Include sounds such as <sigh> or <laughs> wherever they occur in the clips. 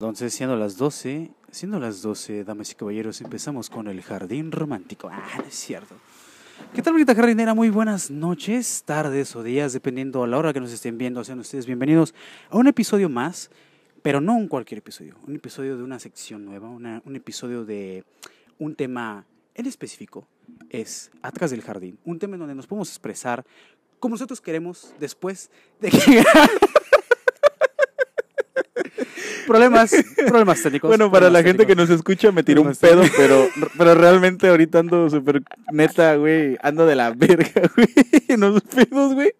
Entonces, siendo las 12, siendo las 12, damas y caballeros, empezamos con el jardín romántico. Ah, es cierto. ¿Qué tal, bonita jardinera? Muy buenas noches, tardes o días, dependiendo a la hora que nos estén viendo. Sean ustedes bienvenidos a un episodio más, pero no un cualquier episodio. Un episodio de una sección nueva, un episodio de un tema en específico. Es Atrás del Jardín. Un tema en donde nos podemos expresar como nosotros queremos después de que... <laughs> problemas, problemas técnicos. Bueno, para la gente que nos escucha me tiró un pedo, pero, pero realmente ahorita ando súper neta, güey. Ando de la verga, <laughs> güey. En los pedos, güey.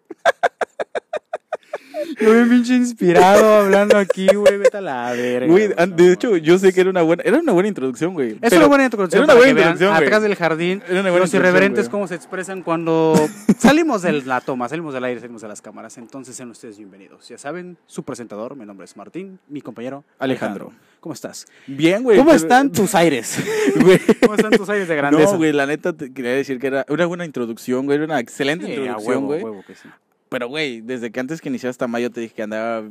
Yo bien pinche inspirado hablando aquí, güey, vete a la verga. Güey, de hecho, yo sé que era una buena, era una buena introducción, güey. Es una buena introducción era una buena vean introducción, güey. atrás del jardín Era una buena los irreverentes güey. cómo se expresan cuando <laughs> salimos de la toma, salimos del aire, salimos de las cámaras. Entonces sean ustedes bienvenidos. Ya saben, su presentador, mi nombre es Martín, mi compañero Alejandro. ¿Cómo estás? Bien, güey. ¿Cómo pero- están tus aires? <laughs> Güey. ¿Cómo están tus aires de grandeza? No, güey, la neta te quería decir que era una buena introducción, güey. Era una excelente Sí, a introducción, huevo, güey. huevo que sí. Pero, güey, desde que antes que iniciara hasta mayo te dije que andaba.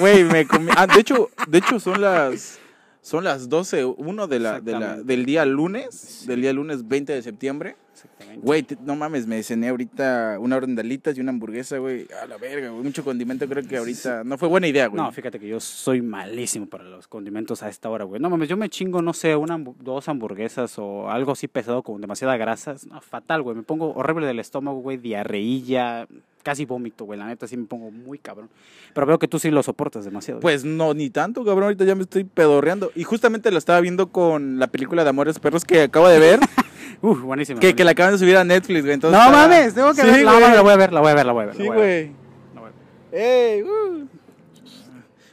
Güey, me comí. Ah, de hecho, de hecho son las. Son las 12, uno de la, de la, del día lunes, del día lunes 20 de septiembre. Exactamente. Güey, no mames, me cené ahorita una orden de alitas y una hamburguesa, güey. A la verga, güey. Mucho condimento, creo que ahorita. No fue buena idea, güey. No, fíjate que yo soy malísimo para los condimentos a esta hora, güey. No mames, yo me chingo, no sé, una, dos hamburguesas o algo así pesado con demasiada grasa. No, fatal, güey. Me pongo horrible del estómago, güey, diarreilla, casi vómito, güey. La neta sí me pongo muy cabrón. Pero veo que tú sí lo soportas demasiado. Pues no, ni tanto, cabrón. Ahorita ya me estoy pedorreando. Y justamente lo estaba viendo con la película de Amores Perros que acabo de ver. <laughs> Uf, buenísimo. que, que la acaban de subir a Netflix, güey. Entonces No mames, tengo que Sí, ver. La, güey. la voy a ver, la voy a ver, la voy a ver. Sí, güey. ¡Ey! uh.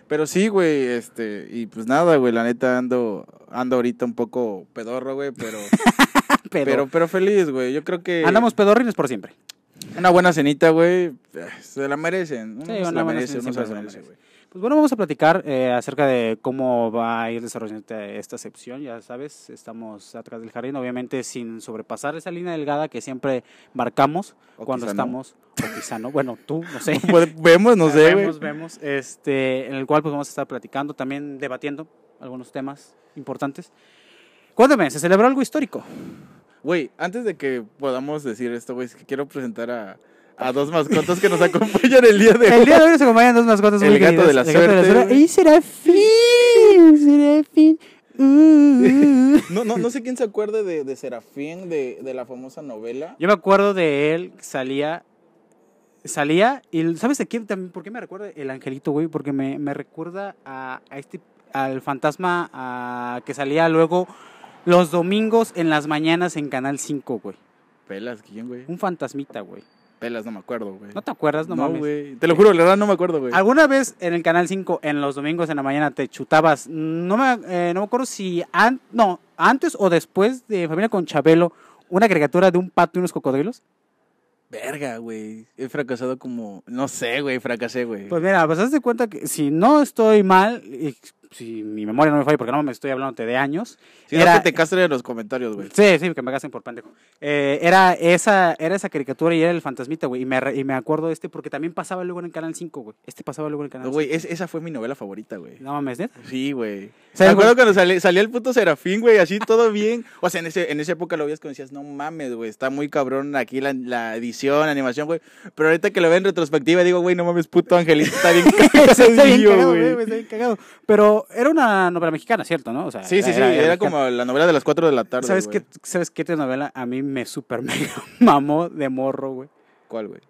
Pero sí, güey, este, y pues nada, güey, la neta ando, ando ahorita un poco pedorro, güey, pero, <laughs> Pero, pero, pero feliz, güey. Yo creo que andamos pedorrines por siempre. una buena cenita, güey, se la merecen. Sí, se la buena merece, cena uno se la siempre se la merece, merece. güey. Pues bueno, vamos a platicar eh, acerca de cómo va a ir desarrollando esta sección. Ya sabes, estamos atrás del jardín, obviamente sin sobrepasar esa línea delgada que siempre marcamos O cuando quizá no. estamos, o quizá no, bueno, tú, no sé. <laughs> Vemos, no sé. Vemos, vemos, este, en el cual pues vamos a estar platicando, también debatiendo algunos temas importantes. Cuéntame, ¿se celebró algo histórico? Güey, antes de que podamos decir esto, güey, es que quiero presentar a, a dos mascotas que nos acompañan el día de hoy. El día de hoy nos acompañan dos mascotas El muy gato queridas. de la El gato suerte, güey. Y Serafín, Serafín. uh, uh. No, no, no sé quién se acuerde de, de Serafín, de, de la famosa novela. Yo me acuerdo de él, salía, salía, y ¿sabes de quién también? ¿Por qué me recuerda el angelito, güey? Porque me, me recuerda a, a este, al fantasma a- que salía luego los domingos en las mañanas en Canal 5, güey. Pelas, ¿quién, güey? Un fantasmita, güey. No me acuerdo, güey. ¿No te acuerdas? No, mames. güey. Te lo juro, la verdad no me acuerdo, güey. ¿Alguna vez en el Canal 5, en los domingos en la mañana, te chutabas? No me, eh, no me acuerdo si an- no, antes o después de Familia con Chabelo, una caricatura de un pato y unos cocodrilos. Verga, güey. He fracasado como. No sé, güey. Fracasé, güey. Pues mira, pues haz de cuenta que si no estoy mal, y si mi memoria no me falla, porque no me estoy hablando de años. si no, era- que te castren en los comentarios, güey. Sí, sí, que me gasten por pendejo. Eh, era, esa, era esa caricatura y era el fantasmita, güey. Y me, y me acuerdo de este porque también pasaba luego en el Canal 5, güey. Este pasaba luego en el Canal No, 5. güey, es- esa fue mi novela favorita, güey. No mames, ¿neta? Sí, güey. Me acuerdo cuando salí- salía el puto Serafín, güey, así todo <laughs> bien. O sea, en, ese, en esa época lo veías como decías, no mames, güey, está muy cabrón aquí la, la edición, animación, güey. Pero ahorita que lo veo en retrospectiva, digo, güey, no mames, puto angelito, está bien <laughs> Está cagado, güey. güey, está bien cagado. Pero era una novela mexicana, ¿cierto? ¿no? O sea, Sí, sí, sí, era, como la novela de las 4 de la tarde, ¿Sabes güey. qué, ¿Sabes qué telenovela a mí me super <laughs> mega mamó de morro, güey? ¿Cuál, güey?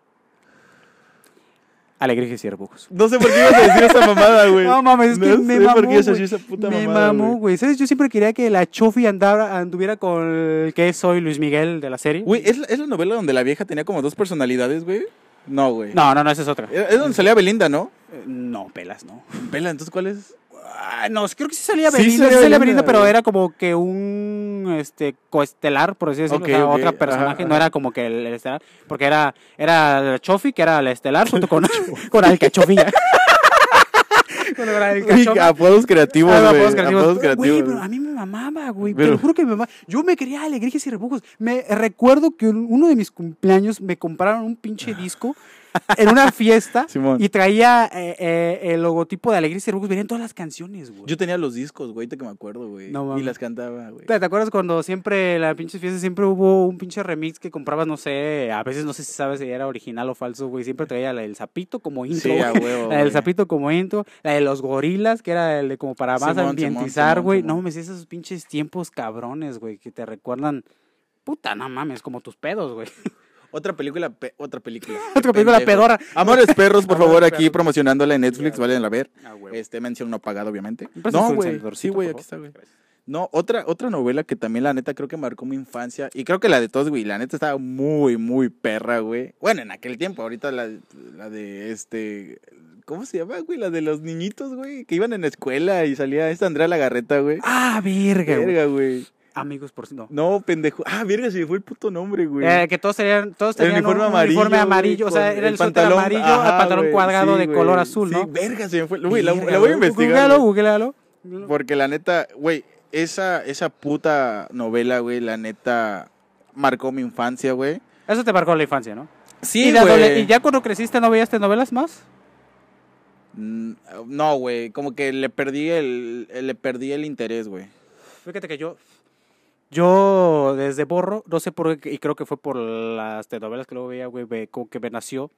Alegrías y Arbujos. No sé por qué ibas a decir esa mamada, <laughs> güey. No mames, es que No me sé mamó, por qué güey. decir esa puta me mamada, mamó, güey. ¿Sabes? Yo siempre quería que la Chofi andara, anduviera con el que soy Luis Miguel de la serie. Güey, ¿es, la- ¿es la novela donde la vieja tenía como dos personalidades, güey? No, güey. No, no, no, esa es otra. Es es donde salía Belinda, ¿no? Eh, No, pelas, no. Vela, entonces, ¿cuál es? Ah, no, creo que sí salía Sí Belinda, salía sí salía Belinda, pero güey. era como que un este coestelar, por así decirlo, Ok, o sea, ok, otra ajá, personaje, no ajá. era como que el, el estelar, porque era era la Chofi, que era la estelar, junto con, <laughs> <laughs> con Alcachofilla. <laughs> con el apodos creativos, Ah, güey. apodos creativos. Apodos Güey, pero a mí me mamaba, güey. Te Pero- lo juro que me mamaba. Yo me quería alegrías y rebujos. Me recuerdo que un- uno de mis cumpleaños me compraron un pinche disco en una fiesta Simón. y traía eh, eh, el logotipo de Alegría y Cervujos. Venían todas las canciones, güey. Yo tenía los discos, güey, ahorita que me acuerdo, güey. No y las cantaba, güey. ¿Te te acuerdas cuando siempre, la pinche fiesta, siempre hubo un pinche remix que comprabas, no sé, a veces no sé si sabes si era original o falso, güey. Siempre traía la del sapito como intro, Sí, a huevo, La del güey. sapito como intro, la de los gorilas, que era el de como para más Simón, ambientizar, güey. No Simón. mames, esos pinches tiempos cabrones, güey, que te recuerdan. Puta, no mames, como tus pedos, güey. <laughs> Otra película, pe- otra película. <laughs> Otra película Pendejo. pedora. Amores perros, <laughs> por favor, aquí promocionándola en Netflix, valen a ver. Ah. Este, mención no pagado, obviamente. ¿Me prestas No, güey. Sí, güey, aquí está, güey. No, otra, otra novela que también la neta creo que marcó mi infancia. Y creo que la de todos, güey. La neta estaba muy, muy perra, güey. Bueno, en aquel tiempo, ahorita la, la de este. ¿Cómo se llama, güey? La de los niñitos, güey. Que iban en la escuela y salía esta Andrea Lagarreta, güey. Ah, verga. Verga, güey. Amigos, por si no. No, pendejo. Ah, verga, se me fue el puto nombre, güey. Eh, que todos tenían, todos El tenían uniforme un amarillo. uniforme amarillo, o sea, era el, suéter amarillo, ajá, el pantalón güey, cuadrado sí, de güey. color azul, ¿no? Sí, verga, se me fue. Güey, la, la voy a investigar. Googlealo, googlealo. Porque la neta, güey, esa, esa puta novela, güey, la neta marcó mi infancia, güey. Eso te marcó la infancia, ¿no? Sí, ¿Y, güey. ¿Y ya cuando creciste no veías novelas más? Mm, No, güey, como que le perdí el, le perdí el interés, güey. Fíjate que yo, yo desde borro, no sé por qué, y creo que fue por las telenovelas que luego veía, güey, como que me nació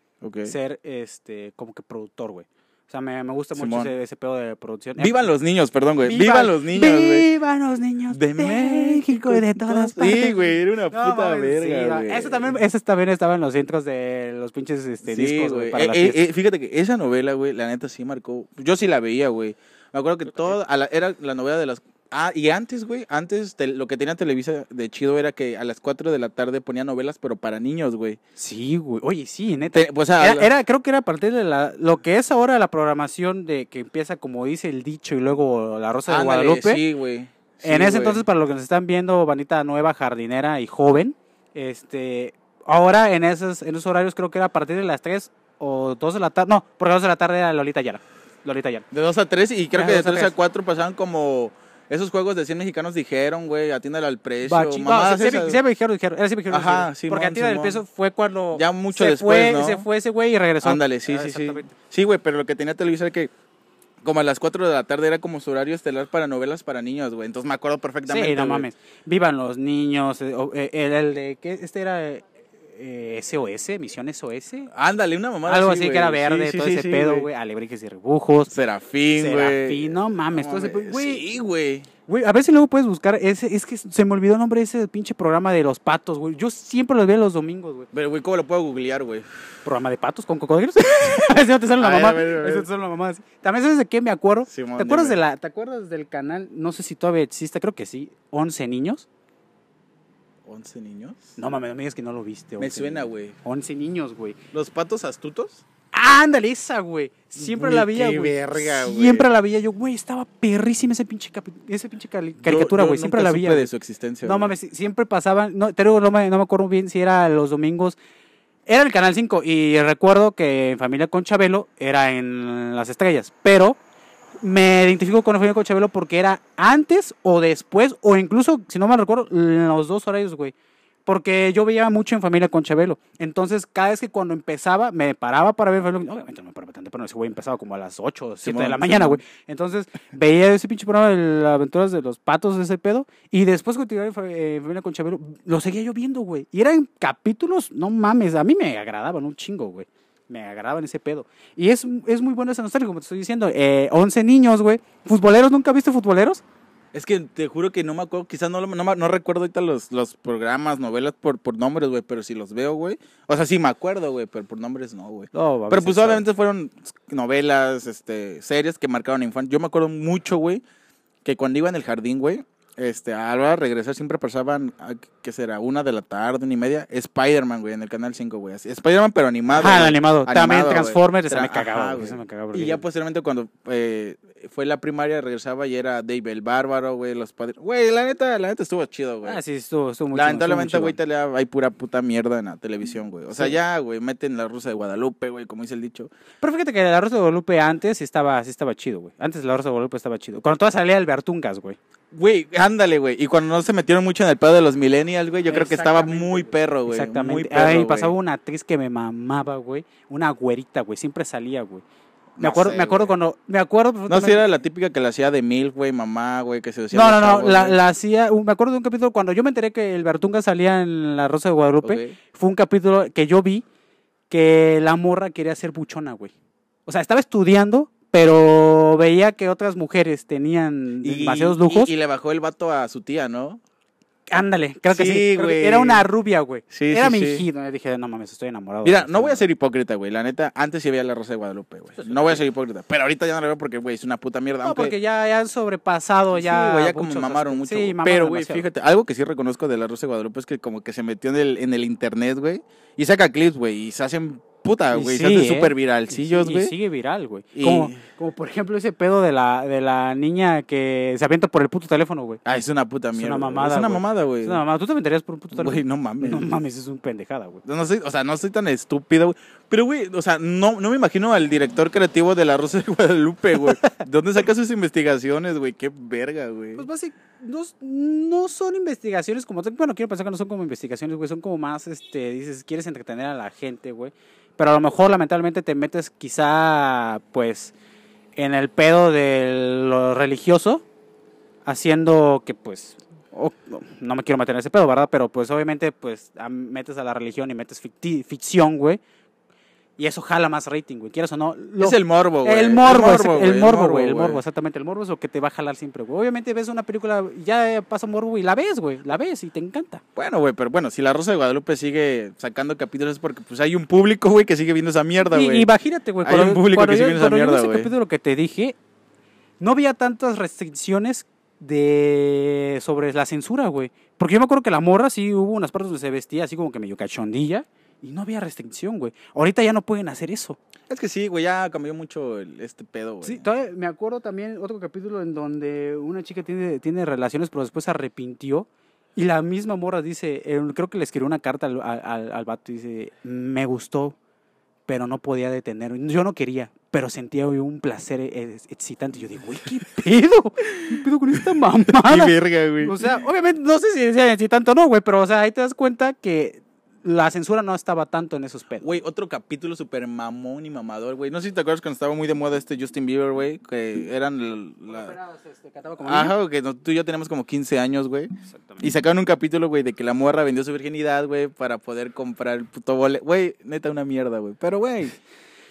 ser, este, como que productor, güey. O sea, me, me gusta mucho ese, ese pedo de producción. Vivan los niños, perdón, güey. Viva- Vivan los niños, güey. Vivan los niños De México y de todas partes. Sí, güey, era una No, puta sí, verga, güey. Eso también, ese también estaba en los intros de los pinches este, Sí, discos, güey, Eh, eh, eh, fíjate que esa novela, güey, la neta sí marcó. Yo sí la veía, güey. Me acuerdo que todo a la- era la novela de las. Ah, y antes, güey, antes te- lo que tenía Televisa de chido era que a las 4 de la tarde ponía novelas, pero para niños, güey. Sí, güey. Oye, sí, neta. Te- pues, Era, creo que era a partir de la, lo que es ahora la programación de que empieza como dice el dicho y luego la Rosa de Guadalupe. Sí, güey. Sí, en ese güey. entonces, para los que nos están viendo, bandita nueva, jardinera y joven, este, ahora en esos, en esos horarios creo que era a partir de las 3 o 2 de la tarde. No, porque a 2 de la tarde era Lolita Yara. Lolita Yara. De 2 a 3 y creo que de dos a 3 a tres. 4 pasaban como. Esos juegos de 100 mexicanos dijeron, güey, atiéndale al precio. Bachi- no, mamadas siempre, esas. siempre dijeron, dijeron, era dijeron, Ajá, Porque a ti del Simón. peso fue cuando Ya mucho se después, fue, ¿no? se fue ese güey y regresó. Ándale, sí, Ah, sí, sí. Sí, güey, pero lo que tenía Televisa era que como a las 4 de la tarde era como su horario estelar para novelas para niños, güey. Entonces me acuerdo perfectamente. Sí, no mames. Vivan los niños. eh, o, eh, el, el de, ¿qué? Este era eh, SOS, Misión SOS. Ándale, una mamada Algo así, así que era verde, Sí, sí, todo sí, ese pedo, güey. Alebrijes y rebujos. Serafín, güey. Serafín, no mames, todo ese mames. güey. Sí, güey. Güey, a ver si luego puedes buscar ese, es que se me olvidó el nombre de ese pinche programa de los patos, güey. Yo siempre los veo los domingos, güey. Pero, güey, ¿cómo lo puedo googlear, güey? Programa de patos con cocodrilos. <laughs> Ese no te sale la mamá. Ese te sale la mamá. También sabes de qué me acuerdo. Simón, ¿Te acuerdas dime. de la, te acuerdas del canal? No sé si todavía existe, creo que sí. 11 niños. ¿11 niños? No mames, no me digas que no lo viste. Me 11 suena, güey. 11 niños, güey. ¿Los patos astutos? Ándale, esa, güey. Siempre la veía, güey. verga, güey. Siempre la veía yo, güey. Estaba perrísima ese pinche, capi- ese pinche caricatura, güey. Siempre la veía. de su existencia. No güey. mames, siempre pasaban. No, te digo, no me, no me acuerdo bien si era los domingos. Era el canal 5 y recuerdo que en Familia con Chabelo era en las estrellas. Pero me identifico con Familia con Chabelo porque era antes o después, o incluso, si no me recuerdo, en los dos horarios, güey. Porque yo veía mucho en Familia con Chabelo. Entonces, cada vez que cuando empezaba, me paraba para ver Obviamente no me paraba tanto, pero ese güey empezaba como a las 8 o 7 de la mañana, güey. Entonces, veía ese pinche programa de las aventuras de los patos, ese pedo. Y después, continuaba en Fa- eh, Familia con Chabelo, lo seguía yo viendo, güey. Y eran capítulos, no mames, a mí me agradaban un chingo, güey. Me agradaban ese pedo. Y es, es muy bueno esa nostalgia, como te estoy diciendo. Eh, 11 niños, güey. ¿Futboleros? ¿Nunca viste futboleros? Es que te juro que no me acuerdo, quizás no, no, no recuerdo ahorita los, los programas, novelas por, por nombres, güey, pero si los veo, güey. O sea, sí me acuerdo, güey, pero por nombres no, güey. No, Pero pues obviamente fueron novelas, este, series que marcaron infancia. Yo me acuerdo mucho, güey, que cuando iba en el jardín, güey, este, a la hora de regresar siempre pasaban, a- ¿qué será? Una de la tarde, una y media, Spider-Man, güey, en el canal 5, güey. así. Spider-Man, pero animado. Ah, güey. animado. También güey. Transformers, Tra- me cagaba, ajá, güey, ese me cagaba Y ya posteriormente cuando eh, fue la primaria regresaba y era Dave el Bárbaro, güey, los padres. Güey, la neta, la neta estuvo chido, güey. Ah, sí, estuvo, estuvo muy Lamentablemente, güey, hay pura puta mierda en la televisión, güey. O sea, Sí. ya, güey, meten la rusa de Guadalupe, güey, como dice el dicho. Pero fíjate que la Rosa de Guadalupe antes sí estaba, sí estaba chido, güey. Antes la Rosa de Guadalupe estaba chido. Cuando toda salía el Bertungas, güey. Güey, ándale, güey. Y cuando no se metieron mucho en el pedo de los millennials, güey, yo creo que estaba muy perro, güey. Muy Exactamente. perro, Ahí güey. pasaba una actriz que me mamaba, güey. Una güerita, güey. Siempre salía, güey. Me No acuerdo, sé, me acuerdo güey. cuando. Me acuerdo. No, si era la típica que la hacía de mil, güey, mamá, güey, que se decía. No, no, no. La, la hacía. Me acuerdo de un capítulo cuando yo me enteré que el Bertunga salía en La Rosa de Guadalupe. Fue un capítulo que yo vi que la morra quería ser buchona, güey. O sea, estaba estudiando, pero veía que otras mujeres tenían demasiados lujos. Y, y le bajó el vato a su tía, ¿no? Ándale, creo que Sí, sí. güey. Era una rubia, güey. Sí, Era sí, mi sí. hijito. Yo dije, no mames, estoy enamorado. Mira, no voy a ser hipócrita, güey. La neta, antes sí veía la Rosa de Guadalupe, güey. No voy a ser hipócrita. Pero ahorita ya no la veo porque, güey, es una puta mierda. No, aunque- porque ya, ya han sobrepasado, ya. sí, güey, ya como muchos mamaron aspectos. mucho. Sí, mamaron Pero, güey, fíjate, algo que sí reconozco de la Rosa de Guadalupe es que como que se metió en el, en el internet, güey. Y saca clips, güey. Y se hacen puta, Y güey. sí, se hacen ¿eh? súper viralcillos, Y güey. sigue viral, güey. Y- Como, como por ejemplo ese pedo de la, de la niña que se avienta por el puto teléfono, güey. Ah, es una puta Es una mierda. mamada, Es una mamada, güey. Es una mamada. ¿Tú te aventarías por un puto teléfono? Güey, no mames. No mames, es un pendejada, güey. No soy, o sea, no soy tan estúpido, güey. Pero, güey, o sea, no, no me imagino al director creativo de La Rosa de Guadalupe, güey. <laughs> ¿De dónde saca sus investigaciones, güey? Qué verga, güey. Pues básicamente, no, no son investigaciones como. Bueno, quiero pensar que no son como investigaciones, güey. Son como más, este, dices, quieres entretener a la gente, güey. Pero a lo mejor, lamentablemente, te metes quizá, pues, en el pedo de lo religioso, haciendo que, pues, o- no, me quiero meter en ese pedo, ¿verdad? Pero, pues, obviamente, pues, metes a la religión y metes ficción, güey. Y eso jala más rating, güey. Quieras o no. lo- es el morbo, güey. el morbo, el morbo, güey, el morbo, güey. El morbo, exactamente. El morbo es lo que te va a jalar siempre, güey. Obviamente ves una película y ya pasa morbo y la ves, güey. La ves y te encanta. Bueno, güey, pero bueno, si La Rosa de Guadalupe sigue sacando capítulos es porque pues hay un público, güey, que sigue viendo esa mierda, Y, güey. imagínate, güey. Hay Cuando, un público que yo, sigue esa cuando yo vi mierda, ese güey. capítulo que te dije, no había tantas restricciones de sobre la censura, güey. Porque yo me acuerdo que la morra sí hubo unas partes donde se vestía así como que medio cachondilla y no había restricción, güey. Ahorita ya no pueden hacer eso. Es que sí, güey, ya cambió mucho el- este pedo, güey. Sí, todavía me acuerdo también otro capítulo en donde una chica tiene, tiene relaciones, pero después se arrepintió. Y la misma morra dice, eh, creo que le escribió una carta al, al, al- vato y dice, me gustó, pero no podía detener. Yo no quería, pero sentía un placer eh, excitante. Y yo digo, güey, ¿qué <laughs> pedo? ¿Qué pedo con esta <laughs> Qué mamada? verga, güey. O sea, obviamente, no sé si decía excitante o no, güey, pero o sea, ahí te das cuenta que la censura no estaba tanto en esos pedos. Güey, otro capítulo súper mamón y mamador, güey. No sé si te acuerdas cuando estaba muy de moda este Justin Bieber, güey, que eran la... la- Este, como. Ajá, que no- tú y yo teníamos como 15 años, güey. Y sacaron un capítulo, güey, de que la morra vendió su virginidad, güey, para poder comprar el puto bole. Güey, neta, una mierda, güey. Pero, güey,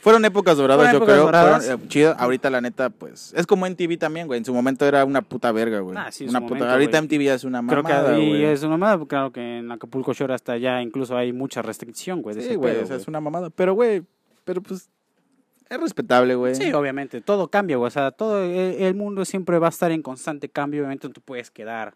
fueron épocas doradas, Fueron yo épocas creo. doradas. Fueron, eh, chido. Ahorita, la neta, pues, es como en TV también, güey. En su momento era una puta verga, güey. Ah, sí, en una puta... momento, Ahorita güey. MTV es una Creo mamada, que ahí güey. es una mamada, claro que en Acapulco Shore hasta allá incluso hay mucha restricción, güey. de Sí, ese güey, pedo, o sea, güey. es una mamada. Pero, güey, pero pues, es respetable, güey. Sí, obviamente, todo cambia, güey. O sea, todo el, el mundo siempre va a estar en constante cambio. Obviamente no te puedes quedar,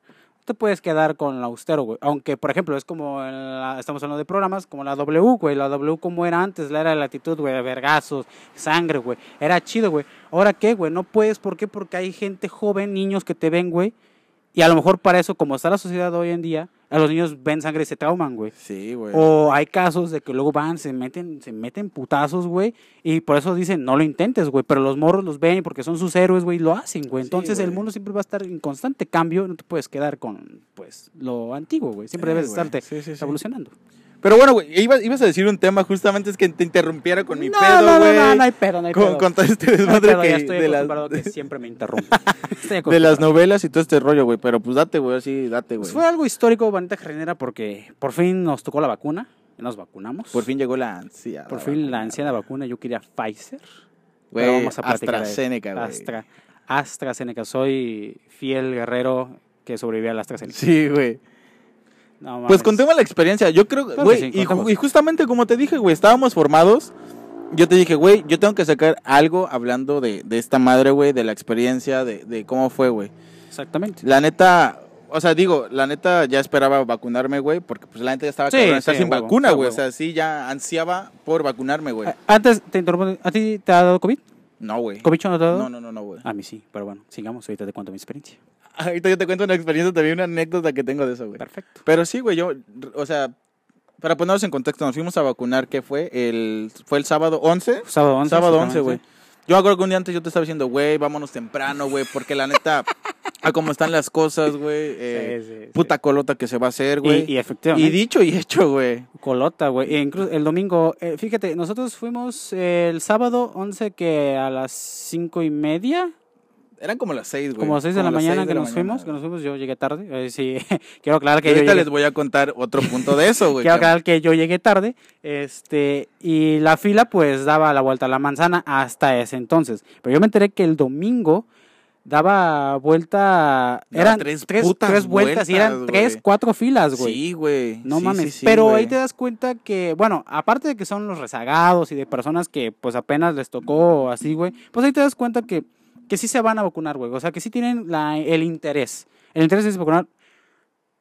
te puedes quedar con el austero, güey. Aunque, por ejemplo, es como, la- estamos hablando de programas como la W, güey. La W como era antes, la era de la actitud, güey, vergazos, sangre, güey. Era chido, güey. Ahora qué, güey, no puedes, ¿por qué? Porque hay gente joven, niños que te ven, güey. Y a lo mejor para eso, como está la sociedad hoy en día, a los niños ven sangre y se trauman, güey. Sí, güey. O hay casos de que luego van, se meten, se meten putazos, güey, y por eso dicen, no lo intentes, güey, pero los morros los ven porque son sus héroes, güey, y lo hacen, güey. Sí, Entonces el mundo siempre va a estar en constante cambio, no te puedes quedar con, pues, lo antiguo, güey. Siempre debes güey. estarte Sí, sí, sí. evolucionando. Pero bueno, güey, ibas, ibas a decir un tema, justamente es que te interrumpiera con mi no, pedo, no, güey. no, no, no hay pedo, no hay con, pedo. con todo este No desmadre pedo, que, ya estoy de, las, que <laughs> siempre me interrumpen. <laughs> Estoy de las novelas y todo este rollo, güey. Pero pues date, güey, así, date, güey. Pues fue algo histórico, Vanita Jardinera, porque por fin nos tocó la vacuna, nos vacunamos. Por fin llegó la ansia. Por fin la anciana vacuna, yo quería Pfizer. Güey, Pero vamos a platicar de- AstraZeneca, güey. Astra, AstraZeneca. Soy fiel guerrero que sobrevivió a la AstraZeneca. Sí, güey. No, Pues contemos la experiencia. Yo creo, Claro güey, sí, y, y justamente como te dije, güey, estábamos formados. Yo te dije, güey, yo tengo que sacar algo hablando de, de esta madre, güey, de la experiencia, de, de cómo fue, güey. Exactamente. La neta, o sea, digo, la neta ya esperaba vacunarme, güey, porque pues la neta ya estaba Sí, cabrón sí, sin huevo, vacuna, güey. O sea, sí, ya ansiaba por vacunarme, güey. Antes te interrumpo. ¿A ti te ha dado COVID? No, güey. ¿COVID no te ha dado? No, no, no, no, güey. A mí sí, pero bueno, sigamos. Ahorita te cuento mi experiencia. Ahorita yo te cuento una experiencia, también una anécdota que tengo de eso, güey. Perfecto. Pero sí, güey, yo, o sea, para ponernos en contexto, nos fuimos a vacunar, ¿qué fue? El, fue el sábado 11. Sábado 11. Sábado 11, exactamente. güey. Yo acuerdo que un día antes yo te estaba diciendo, güey, vámonos temprano, güey, porque la neta, <laughs> a cómo están las cosas, güey. eh, Sí, sí, sí. puta colota que se va a hacer, güey. Y, y efectivamente. Y dicho y hecho, güey. Colota, güey. E incluso el domingo, eh, fíjate, nosotros fuimos el sábado 11 que a las cinco y media, Eran como las seis, güey. como las 6 de la mañana seis que nos mañana, fuimos, que nos fuimos, yo llegué tarde. Eh, sí, <laughs> quiero aclarar Y que yo ahorita llegué, les voy a contar otro punto de eso, güey. quiero aclarar que yo llegué tarde, este, y la fila pues daba la vuelta a la manzana hasta ese entonces. Pero yo me enteré que el domingo daba vuelta, Daba eran tres tres, putas tres vueltas, y eran vueltas, tres, cuatro filas, güey. Sí, güey. No Sí, mames, sí, sí, pero ahí te das cuenta que, bueno, aparte de que son los rezagados y de personas que pues apenas les tocó así, güey, pues ahí te das cuenta que, que sí se van a vacunar, güey, o sea, que sí tienen la, el interés. El interés es vacunar,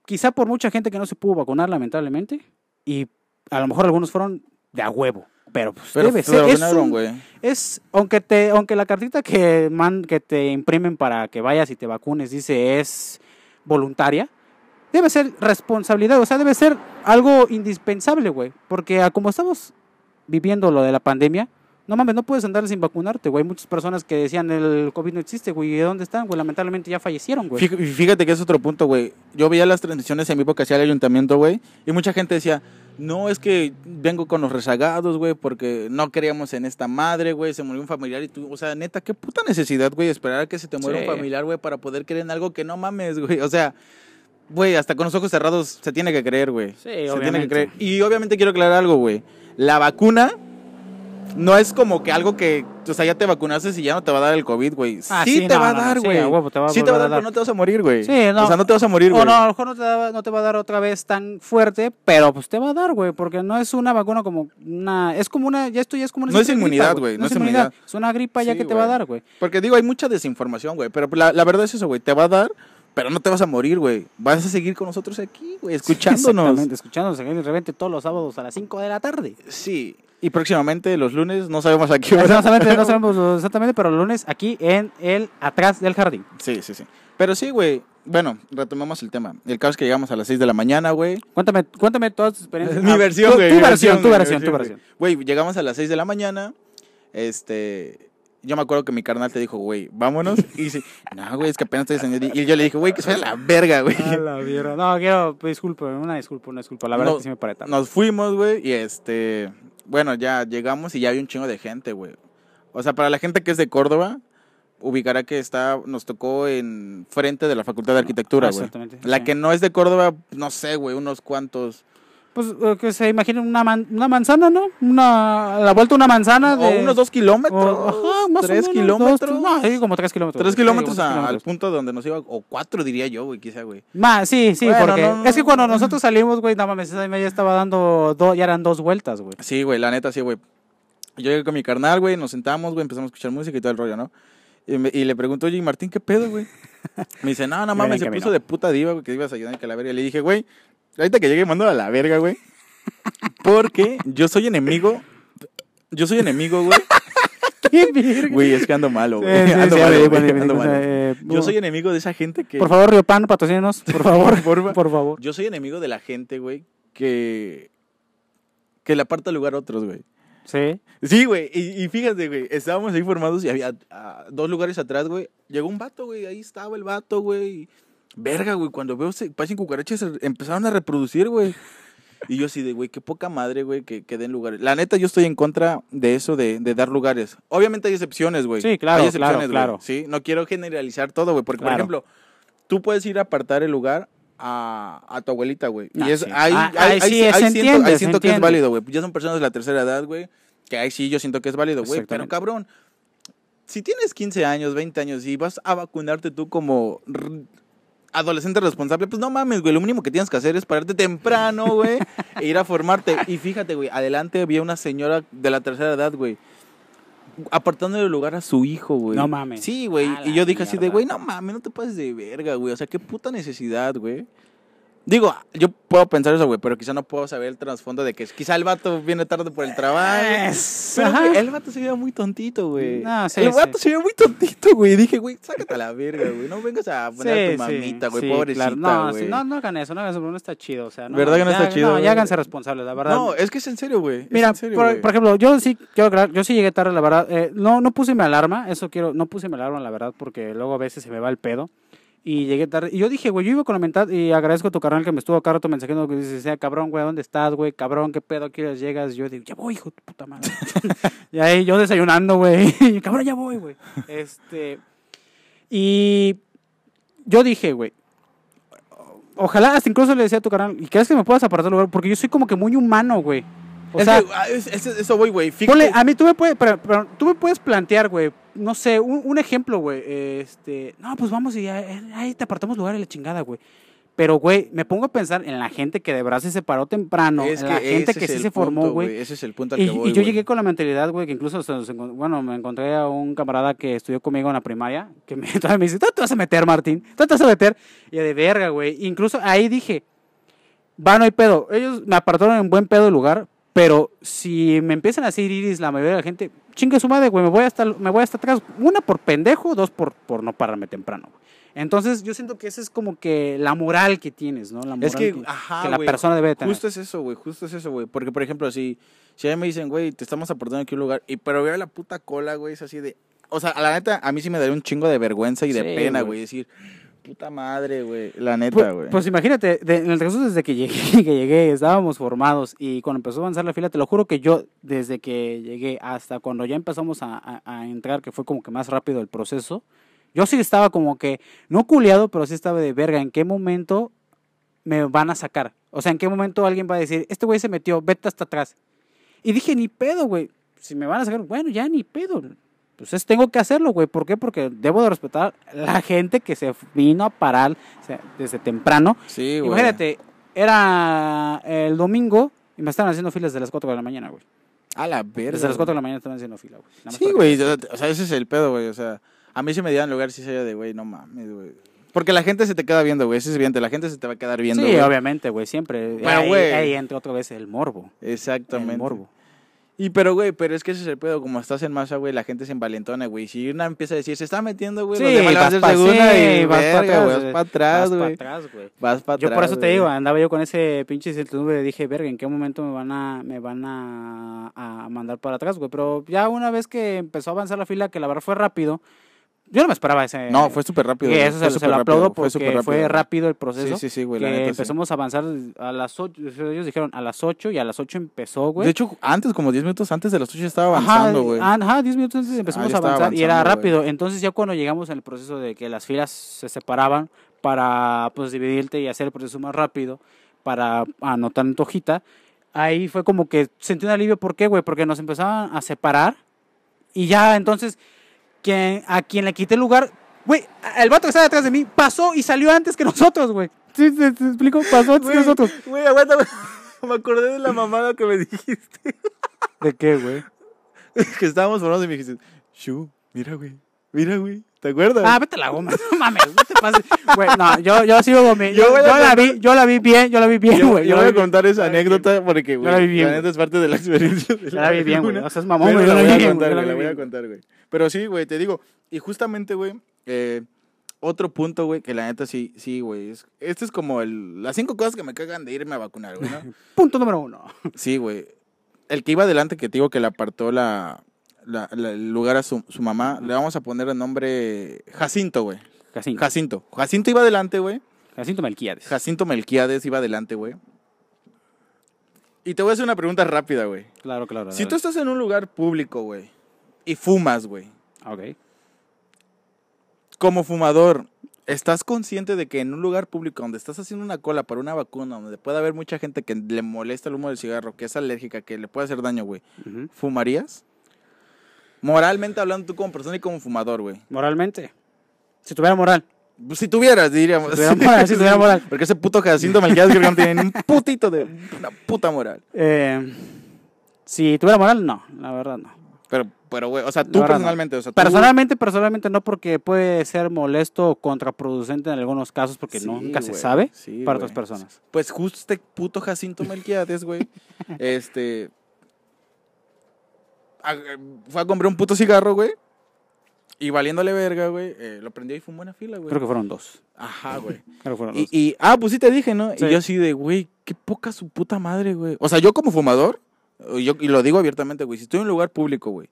quizá por mucha gente que no se pudo vacunar, lamentablemente, y a lo mejor algunos fueron de a huevo, pero pues Pero, debe pero ser, es, un- es aunque te aunque la cartita que man, que te imprimen para que vayas y te vacunes dice es voluntaria debe ser responsabilidad o sea debe ser algo indispensable güey. Porque como estamos viviendo lo de la pandemia no mames no puedes andar sin vacunarte güey Hay muchas personas que decían el covid no existe güey ¿y de dónde están güey lamentablemente ya fallecieron güey Fí- Fíjate que es otro punto, güey. Yo veía las transmisiones en vivo que hacía el ayuntamiento, güey, y mucha gente decía, no, es que vengo con los rezagados, güey, porque no creíamos en esta madre, güey, se murió un familiar y tú, o sea, neta, qué puta necesidad, güey, esperar a que se te muera Sí. un familiar, güey, para poder creer en algo que no mames, güey. O sea, güey, hasta con los ojos cerrados se tiene que creer, güey. Sí, se tiene que obviamente. creer. Y obviamente quiero aclarar algo, güey. La vacuna no es como que algo que, o sea, ya te vacunaste y ya no te va a dar el COVID, güey. Ah, sí, sí, te no, va a dar, güey. a huevo te va a sí te va a dar, pero no te vas a morir, güey. Sí, no. O sea, no te vas a morir, o güey. no, a lo mejor no te, va, no te va a dar otra vez tan fuerte, pero pues te va a dar, güey, porque no es una vacuna como una... Es como una... Ya esto ya es como una... No es inmunidad, güey, No es inmunidad. Es una gripa ya que te va a dar, güey. Porque digo, hay mucha desinformación, güey. Pero la, la verdad es eso, güey. Te va a dar, pero no te vas a morir, güey. Vas a seguir con nosotros aquí, güey, escuchándonos. Exactamente, escuchándonos aquí de repente todos los sábados a las 5 de la tarde. Sí. Y próximamente, los lunes, no sabemos a qué No sabemos, <laughs> no sabemos exactamente, pero el lunes aquí en el atrás del jardín. Sí, sí, sí. Pero sí, güey. Bueno, retomamos el tema. El caso es que llegamos a las 6 de la mañana, güey. Cuéntame, cuéntame todas tus experiencias. Mi Ah, versión, tu- güey. Tu mi versión, tu mi versión, tu versión. Güey, llegamos a las 6 de la mañana. Este. Yo me acuerdo que mi carnal te dijo, güey, vámonos. Y dice, no, güey, es que apenas estoy descendiendo. Y yo le dije, güey, que soy la verga, güey. A la mierda. No, quiero, disculpe, una disculpa, una disculpa. La verdad No, que sí me paré tarde. Nos fuimos, güey, y este. Bueno, ya llegamos y ya había un chingo de gente, güey. O sea, para la gente que es de Córdoba, ubicará que está, nos tocó en frente de la Facultad de Arquitectura, Ah, güey. exactamente, La sí. que no es de Córdoba, no sé, güey, unos cuantos. Pues que se imaginen una, man- una manzana, ¿no? Una, la vuelta una manzana de... O unos dos kilómetros. o- ajá, más o tres menos, kilómetros. dos, no, sí, como tres kilómetros. Tres kilómetros al punto donde nos iba, o cuatro diría yo, güey, quizá, güey. Más, sí, sí, Bueno, porque no, no, es que cuando no. nosotros salimos, güey, no mames, esa ya estaba dando, do- ya eran dos vueltas, güey. Sí, güey, la neta, sí, güey. Yo llegué con mi carnal, güey, nos sentamos, güey, empezamos a escuchar música y todo el rollo, ¿no? Y, me- y le pregunto, oye, Martín, ¿qué pedo, güey? <laughs> Me dice, no, no mames, se puso de puta diva, güey, que ibas a ayudar en que la verga. Y le dije, güey, ahorita que llegue, mando a la verga, güey. Porque yo soy enemigo. Yo soy enemigo, güey. <laughs> Qué verga. Güey, es que ando malo, güey. Sí, sí, ando sí, malo, güey, ando malo. eh, Yo soy enemigo de esa gente que. Por favor, Río Pan, patrocínenos, por favor, <laughs> por favor. Yo soy enemigo de la gente, güey, que. que le aparta lugar a otros, güey. Sí. Sí, güey. Y, y fíjate, güey. Estábamos ahí formados y había ah, dos lugares atrás, güey. Llegó un vato, güey. Ahí estaba el vato, güey. Verga, güey. Cuando veo pasen cucarachas, se empezaron a reproducir, güey. Y yo así de, güey, qué poca madre, güey, que, que den lugares. La neta, yo estoy en contra de eso, de, de dar lugares. Obviamente hay excepciones, güey. Sí, claro, Hay claro, excepciones, güey. claro. Sí, no quiero generalizar todo, güey. Porque, Claro. por ejemplo, tú puedes ir a apartar el lugar a, a tu abuelita, güey. Y Ah, es, sí. ahí, Ah, ahí, sí, ahí siento, entiende, ahí siento que es válido, güey. Ya son personas de la tercera edad, güey. Que ahí sí yo siento que es válido, güey. Pero cabrón, si tienes 15 años, 20 años y vas a vacunarte tú como adolescente responsable, pues no mames, güey. Lo mínimo que tienes que hacer es pararte temprano, güey, e ir a formarte. Y fíjate, güey, adelante había una señora de la tercera edad, güey. Apartándole el lugar a su hijo, güey. No mames. Sí, güey. Y yo dije así de, güey, no mames, no te pases de verga, güey. O sea, qué puta necesidad, güey. Digo, yo puedo pensar eso, güey, pero quizá no puedo saber el trasfondo de que quizá el vato viene tarde por el trabajo. Es- Pero, ajá. güey, el vato se veía muy tontito, güey. No, sí, el vato sí. se veía muy tontito, güey. Dije, güey, sácate a la verga, güey. No vengas a poner a tu mamita, güey, pobrecita, claro. No, güey. no, no hagan eso, no hagan eso, no está chido, o sea, no, ¿Verdad que no ya- está chido, No, ya háganse responsables, la verdad. No, es que es en serio, güey. Mira, en serio, por, güey. por ejemplo, yo sí quiero aclarar, yo sí llegué tarde, la verdad. Eh, no, no puse mi alarma, eso quiero, no puse mi alarma, la verdad, porque luego a veces se me va el pedo. Y llegué tarde. Y yo dije, güey, yo iba con la mentalidad y agradezco a tu carnal que me estuvo acá rato mensajando que dice, sea cabrón, güey, ¿dónde estás, güey? Cabrón, ¿qué pedo? ¿Qué llegas? Yo digo, ya voy, hijo de puta madre. <laughs> y ahí yo desayunando, güey. <laughs> Cabrón, ya voy, güey. Este. Y yo dije, güey, ojalá hasta incluso le decía a tu carnal, ¿y crees que me puedas apartar lugar? Porque yo soy como que muy humano, güey. O Es sea, que, ah, es- es- eso voy, güey. A mí tú me puedes, pero- pero tú me puedes plantear, güey, no sé, un, un ejemplo, güey, este, no, pues vamos y ahí, ahí te apartamos lugar y la chingada, güey. Pero, güey, me pongo a pensar en la gente que de verdad se separó temprano, es en la gente que sí se formó, güey. Ese es el punto al Y, que voy, y yo llegué con la mentalidad, güey, que incluso, bueno, me encontré a un camarada que estudió conmigo en la primaria, que me, <laughs> todavía me dice, ¿tú te vas a meter, Martín? ¿Tú te vas a meter? Y de verga, güey. Incluso ahí dije, va, no hay pedo. Ellos me apartaron en buen pedo el lugar, pero si me empiezan a decir iris la mayoría de la gente, chingue su madre, güey, me voy hasta, me voy hasta atrás. Una, por pendejo, dos, por, por no pararme temprano, güey. Entonces, yo siento que esa es como que la moral que tienes, ¿no? La moral Es que, ajá, que la persona debe de tener. Justo es eso, güey, justo es eso, güey. Porque, por ejemplo, si, si a mí me dicen, güey, te estamos aportando aquí un lugar, y pero veo la puta cola, güey, es así de... O sea, a la neta, a mí sí me daría un chingo de vergüenza y de Sí, pena, güey, decir, puta madre, güey, la neta, güey. pues imagínate, de- en el caso desde que llegué, <laughs> que llegué, estábamos formados y cuando empezó a avanzar la fila, te lo juro que yo, desde que llegué hasta cuando ya empezamos a, a- a entrar, que fue como que más rápido el proceso, yo sí estaba como que, no culiado, pero sí estaba de verga, ¿en qué momento me van a sacar? O sea, ¿en qué momento alguien va a decir, este güey se metió, vete hasta atrás? Y dije, ni pedo, güey, si me van a sacar, bueno, ya ni pedo. Pues es- tengo que hacerlo, güey. ¿Por qué? Porque debo de respetar la gente que se vino a parar o sea, desde temprano. sí, güey. Imagínate, era el domingo y me estaban haciendo filas desde las 4 de la mañana, güey. A la verga. Desde las 4 de la mañana estaban haciendo fila, güey. Sí, güey, o sea, ese es el pedo, güey, o sea, a mí si me dieran lugar sí sería de, güey, no mames, güey. Porque la gente se te queda viendo, güey, eso es evidente, la gente se te va a quedar que- viendo, Sí, obviamente, güey, siempre. Pero, ahí, güey. ahí entra otra vez el morbo. Exactamente. El morbo. Y pero, güey, pero es que ese es el pedo. Como estás en masa, güey, la gente se envalentona, güey. Si una empieza a decir, se está metiendo, güey, Sí, los demás vas hacer pa- segunda y vas pa' verga, atrás, güey, vas para atrás, Vas para güey. atrás. Vas para Yo atrás. por eso te digo, andaba yo con ese pinche incertidumbre, dije, verga, ¿en qué momento me van a, me van a, a mandar para atrás, güey? Pero ya una vez que empezó a avanzar la fila, que la verdad fue rápido, yo no me esperaba ese... No, fue súper rápido. que eso fue se, lo rápido, aplaudo porque fue güey. rápido el proceso. Sí, sí, sí, güey, que sí. empezamos a avanzar a las 8, ellos dijeron a las 8 y a las 8 empezó, güey. De hecho, antes, como 10 minutos antes de las 8 ya estaba avanzando, güey. Ajá, 10 minutos antes empezamos ya a avanzar y era rápido. Entonces ya cuando llegamos en el proceso de que las filas se separaban para pues dividirte y hacer el proceso más rápido para anotar en tu hojita, ahí fue como que sentí un alivio. ¿Por qué, güey? Porque nos empezaban a separar y ya entonces quien, a quien le quité el lugar, güey, el vato que estaba detrás de mí pasó y salió antes que <laughs> nosotros, güey. ¿Sí, te, te explico? Pasó antes que Güey, nosotros. Güey, aguanta. <laughs> Me acordé de la mamada que me dijiste. <laughs> ¿De qué, güey? que estábamos formados y me dijiste, Shu, mira, güey. Mira, güey. ¿Te acuerdas? Ah, vete a la goma. No mames, no te pases. Güey, no, yo, yo sigo con mi. Yo Yo, yo la contar- vi, yo la vi bien, yo la vi bien, yo, güey. yo la voy a contar esa Yo la anécdota porque, güey, la vi bien, la neta es parte de la experiencia. De Yo la vi bien, güey. O sea, es mamón, güey. la yo voy la yo la voy a contar, güey. Pero sí, güey, te digo, y justamente, güey, eh, otro punto, güey, que la neta sí, sí, güey, es, este es como el, las cinco cosas que me cagan de irme a vacunar, güey, ¿no? <laughs> Punto número uno. Sí, güey. El que iba adelante, que te digo que le apartó la, la- la- el lugar a su, su mamá, le vamos a poner el nombre Jacinto, güey. Jacinto. Jacinto. Jacinto iba adelante, güey. Jacinto Melquiades. Jacinto Melquiades iba adelante, güey. Y te voy a hacer una pregunta rápida, güey. Claro, claro. Si tú estás en un lugar público, güey, y fumas, güey, Ok. como fumador, ¿estás consciente de que en un lugar público donde estás haciendo una cola para una vacuna, donde puede haber mucha gente que le molesta el humo del cigarro, que es alérgica, que le puede hacer daño, güey. ¿fumarías? Moralmente hablando, tú como persona y como fumador, güey. Moralmente. Si tuviera moral. Si tuvieras, diríamos. Si tuviera moral, si tuviera moral. Porque ese puto Jacinto Melquiades que no tiene un putito de una puta moral. Eh, si tuviera moral, no. La verdad, no. Pero, pero, güey, o sea, tú no. personalmente, o sea, tú... Personalmente, personalmente no, porque puede ser molesto o contraproducente en algunos casos, porque Sí, nunca se sabe sí, para otras personas. Pues justo este puto Jacinto Melquiades, güey, <laughs> este... a- fue a comprar un puto cigarro, güey, y valiéndole verga, güey, eh, lo prendió y fue en buena fila, güey. Creo que fueron dos. Ajá, güey. <laughs> Creo que fueron Y, dos. y, ah, pues sí te dije, ¿no? Sí. Y yo así de, güey, qué poca su puta madre, güey. O sea, yo como fumador, yo, y lo digo abiertamente, güey, si estoy en un lugar público, güey,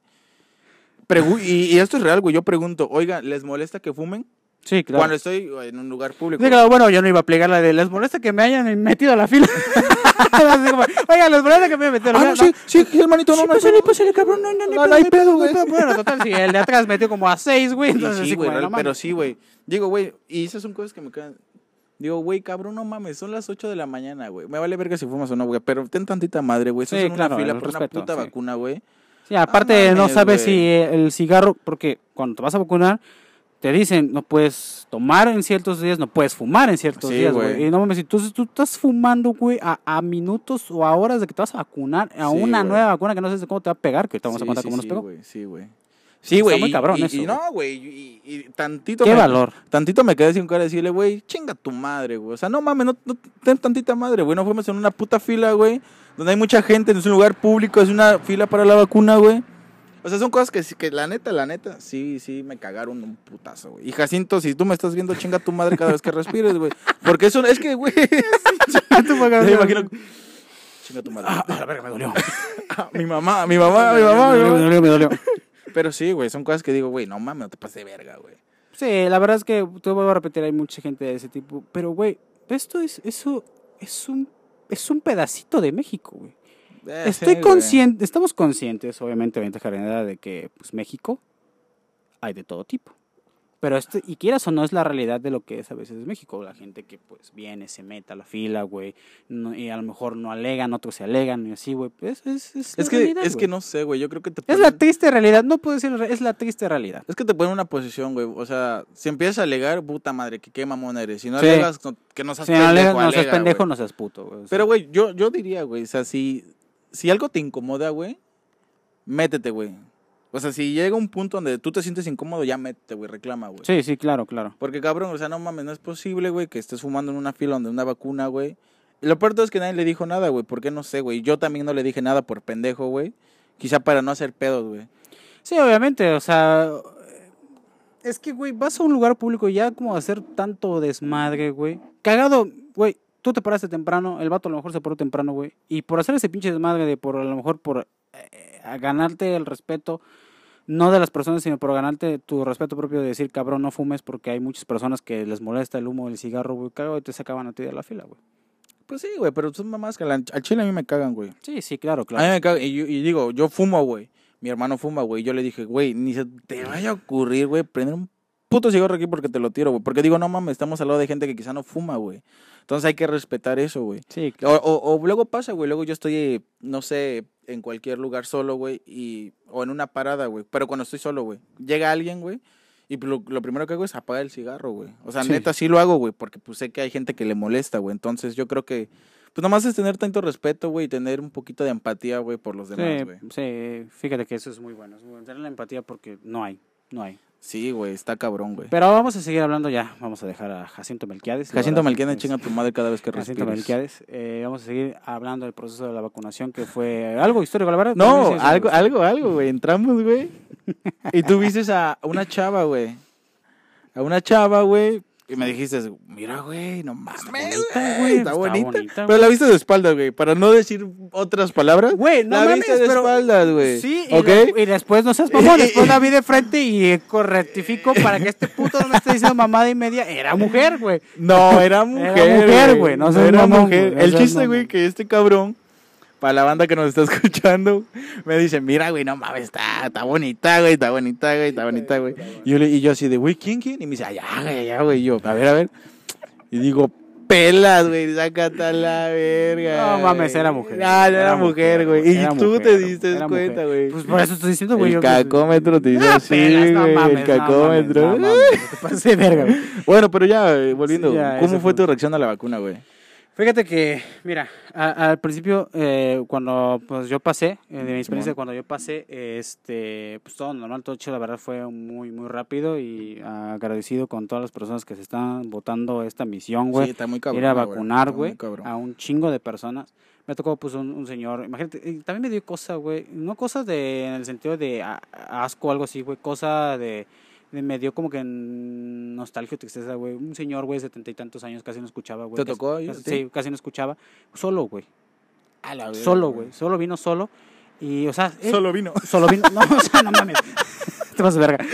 pregu- y, y esto es real, güey, yo pregunto, oiga, ¿les molesta que fumen? Sí, claro. Cuando estoy en un lugar público. Sí, claro, bueno, yo no iba a plegar la de les molesta que me hayan metido a la fila. <laughs> Como, Oiga, les molesta que me hayan metido a la Ah, fila. no, sí, sí, hermanito, no, Sí, no, pásale, pásale, cabrón, no, no, No, no hay pedo, güey. Bueno, total, sí, el de atrás metió como a seis, güey. Sí, Entonces, sí, sí, güey, pero sí, güey. Digo, güey, y esas son cosas que me quedan. Digo, güey, cabrón, no mames, son las 8 de la mañana, güey. Me vale verga si fumas o no, güey, pero ten tantita madre, güey. Sí, en claro, una fila por una puta vacuna, güey. Sí, aparte no mames, sabes si el cigarro, porque cuando te vas a vacunar, te dicen no puedes tomar en ciertos días, no puedes fumar en ciertos Sí, días, güey. Y no mames, entonces tú estás fumando, güey, a, a minutos o a horas de que te vas a vacunar a Sí, una güey. nueva vacuna que no sabes cómo te va a pegar, que ahorita vamos a Sí, contar sí, cómo nos pegó. güey, sí, güey. Sí, Está güey. muy y- cabrón y, eso, y no, güey, y, y tantito. Qué me- valor. Tantito me quedé sin cara de decirle, güey, chinga tu madre, güey. O sea, no mames, no, no ten tantita madre, güey. No fuimos en una puta fila, güey. Donde hay mucha gente, no es un lugar público, es una fila para la vacuna, güey. O sea, son cosas que, sí- que la neta, la neta, sí, sí, me cagaron un putazo, güey. Y Jacinto, si tú me estás viendo, chinga tu madre cada vez que respires, güey. Porque eso, es que, güey. <laughs> me imagino. Chinga tu madre. Ah, a la verga, me dolió. Ah, <laughs> mi mamá, mi mamá, mi mamá, me dolió, me dolió. Pero sí, güey, son cosas que digo, güey, no mames, no te pases de verga, güey. Sí, la verdad es que te vuelvo a repetir, hay mucha gente de ese tipo. Pero, güey, esto es, eso es un, es un pedacito de México, güey. Eh, Estoy sí, consciente, estamos conscientes, obviamente, ventaja general de que, pues, México hay de todo tipo. Pero este, y quieras o no, es la realidad de lo que es a veces México. La gente que, pues, viene, se mete a la fila, güey, no- y a lo mejor no alegan, otros se alegan, y así, güey. Pues, es, es, Es que, realidad, es que no sé, güey, yo creo que te Es la triste realidad, no puedo decir, es la triste realidad. Es que te ponen en una posición, güey. O sea, si empiezas a alegar, puta madre, que qué mamón eres. Si no Sí. alegas, no- que no seas Si no pendejo, no seas alega, pendejo, güey. no seas puto, güey. o sea. Pero, güey, yo, yo diría, güey, o sea, si, si algo te incomoda, güey, métete, güey. O sea, si llega un punto donde tú te sientes incómodo, ya métete, güey, reclama, güey. Sí, sí, claro, claro. Porque, cabrón, o sea, no mames, no es posible, güey, que estés fumando en una fila donde una vacuna, güey. Lo peor de todo es que nadie le dijo nada, güey. ¿Por qué no sé, güey? Yo también no le dije nada por pendejo, güey. Quizá para no hacer pedos, güey. Sí, obviamente, o sea, es que, güey, vas a un lugar público y ya como a hacer tanto desmadre, güey. Cagado, güey, tú te paraste temprano, el vato a lo mejor se paró temprano, güey. Y por hacer ese pinche desmadre de por a lo mejor por a ganarte el respeto, no de las personas, sino por ganarte tu respeto propio de decir, cabrón, no fumes porque hay muchas personas que les molesta el humo del cigarro, güey. Cagado y te sacaban a ti de la fila, güey. Pues sí, güey, pero son mamás que la- al chile a mí me cagan, güey. Sí, sí, claro, A mí claro. me cagan. Y, yo- y digo, yo fumo, güey. Mi hermano fuma, güey. Yo le dije, güey, ni se te vaya a ocurrir, güey, prender un puto cigarro aquí porque te lo tiro, güey. Porque digo, no mames, estamos al lado de gente que quizá no fuma, güey. Entonces hay que respetar eso, güey. Sí, O, o, o luego pasa, güey. Luego yo estoy, eh, no sé, en cualquier lugar solo, güey. Y, o en una parada, güey. Pero cuando estoy solo, güey. Llega alguien, güey. Y lo, lo primero que hago es apagar el cigarro, güey. O sea, Sí. neta, sí lo hago, güey. Porque pues sé que hay gente que le molesta, güey. Entonces yo creo que, pues nomás es tener tanto respeto, güey. Y tener un poquito de empatía, güey, por los demás, Sí, güey. sí, fíjate que eso es muy bueno. Es muy bueno. Tener la empatía porque no hay, no hay. Sí, güey, está cabrón, güey. Pero vamos a seguir hablando ya. Vamos a dejar a Jacinto Melquiades. Jacinto Melquiades es- chinga tu madre cada vez que Jacinto respires. Melquiades. Eh, vamos a seguir hablando del proceso de la vacunación que fue algo histórico, la verdad. No, algo, algo, algo, güey. Entramos, güey. <laughs> Y tú viste a una chava, güey. A una chava, güey. Y me dijiste, mira, güey, no mames. bonita, güey, güey, Está está bonita. bonita, pero la viste de espaldas, güey. Para no decir otras palabras. Güey, no la mames, viste de pero- espaldas, güey. Sí, y, ¿Ok? la- y después no seas mamón, <laughs> después la vi de frente y rectifico para que este puto no me esté diciendo mamada y media. Era mujer, güey. No, era mujer. mujer, güey, no seas era mamón, mujer. güey, no El chiste, güey, que este cabrón, para la banda que nos está <laughs> escuchando, me dice, mira, güey, no mames, está, está bonita, güey, está bonita, güey, está bonita, güey. Y yo, y yo así de, güey, ¿quién, quién? Y me dice, allá, güey, allá, güey. Y yo, a ver, a ver. Y digo, pelas, güey, sácate a la verga. No mames, era mujer. Ah, no era, mujer, güey. Y Era tú mujer, te diste era cuenta, güey. Pues por eso estoy diciendo, güey. el cacómetro te dice Ah, así, no güey. el cacómetro. No mames, no mames, te de verga, güey. <laughs> Bueno, pero ya, eh, volviendo, Sí, ya, ¿cómo fue. tu reacción a la vacuna, güey? Fíjate que, mira, a- al principio, eh, cuando pues yo pasé, eh, de mi experiencia, cuando yo pasé, este, pues todo normal, todo chido, la verdad fue muy, muy rápido y agradecido con todas las personas que se están votando esta misión, güey. Sí, está muy cabrón. ir a vacunar, güey, a un chingo de personas. Me tocó, pues, un, un señor, imagínate, también me dio cosa, güey, no cosas de, en el sentido de asco o algo así, güey, cosa de- me dio como que en nostalgia o tristeza, güey, un señor, güey, setenta y tantos años, casi no escuchaba, güey. ¿Te casi- tocó casi-? Sí, casi no escuchaba, solo, güey, A la verga, solo, güey, solo vino solo, y, o sea, él- Solo vino. solo vino, no, o sea, no mames, <laughs> te vas a verga.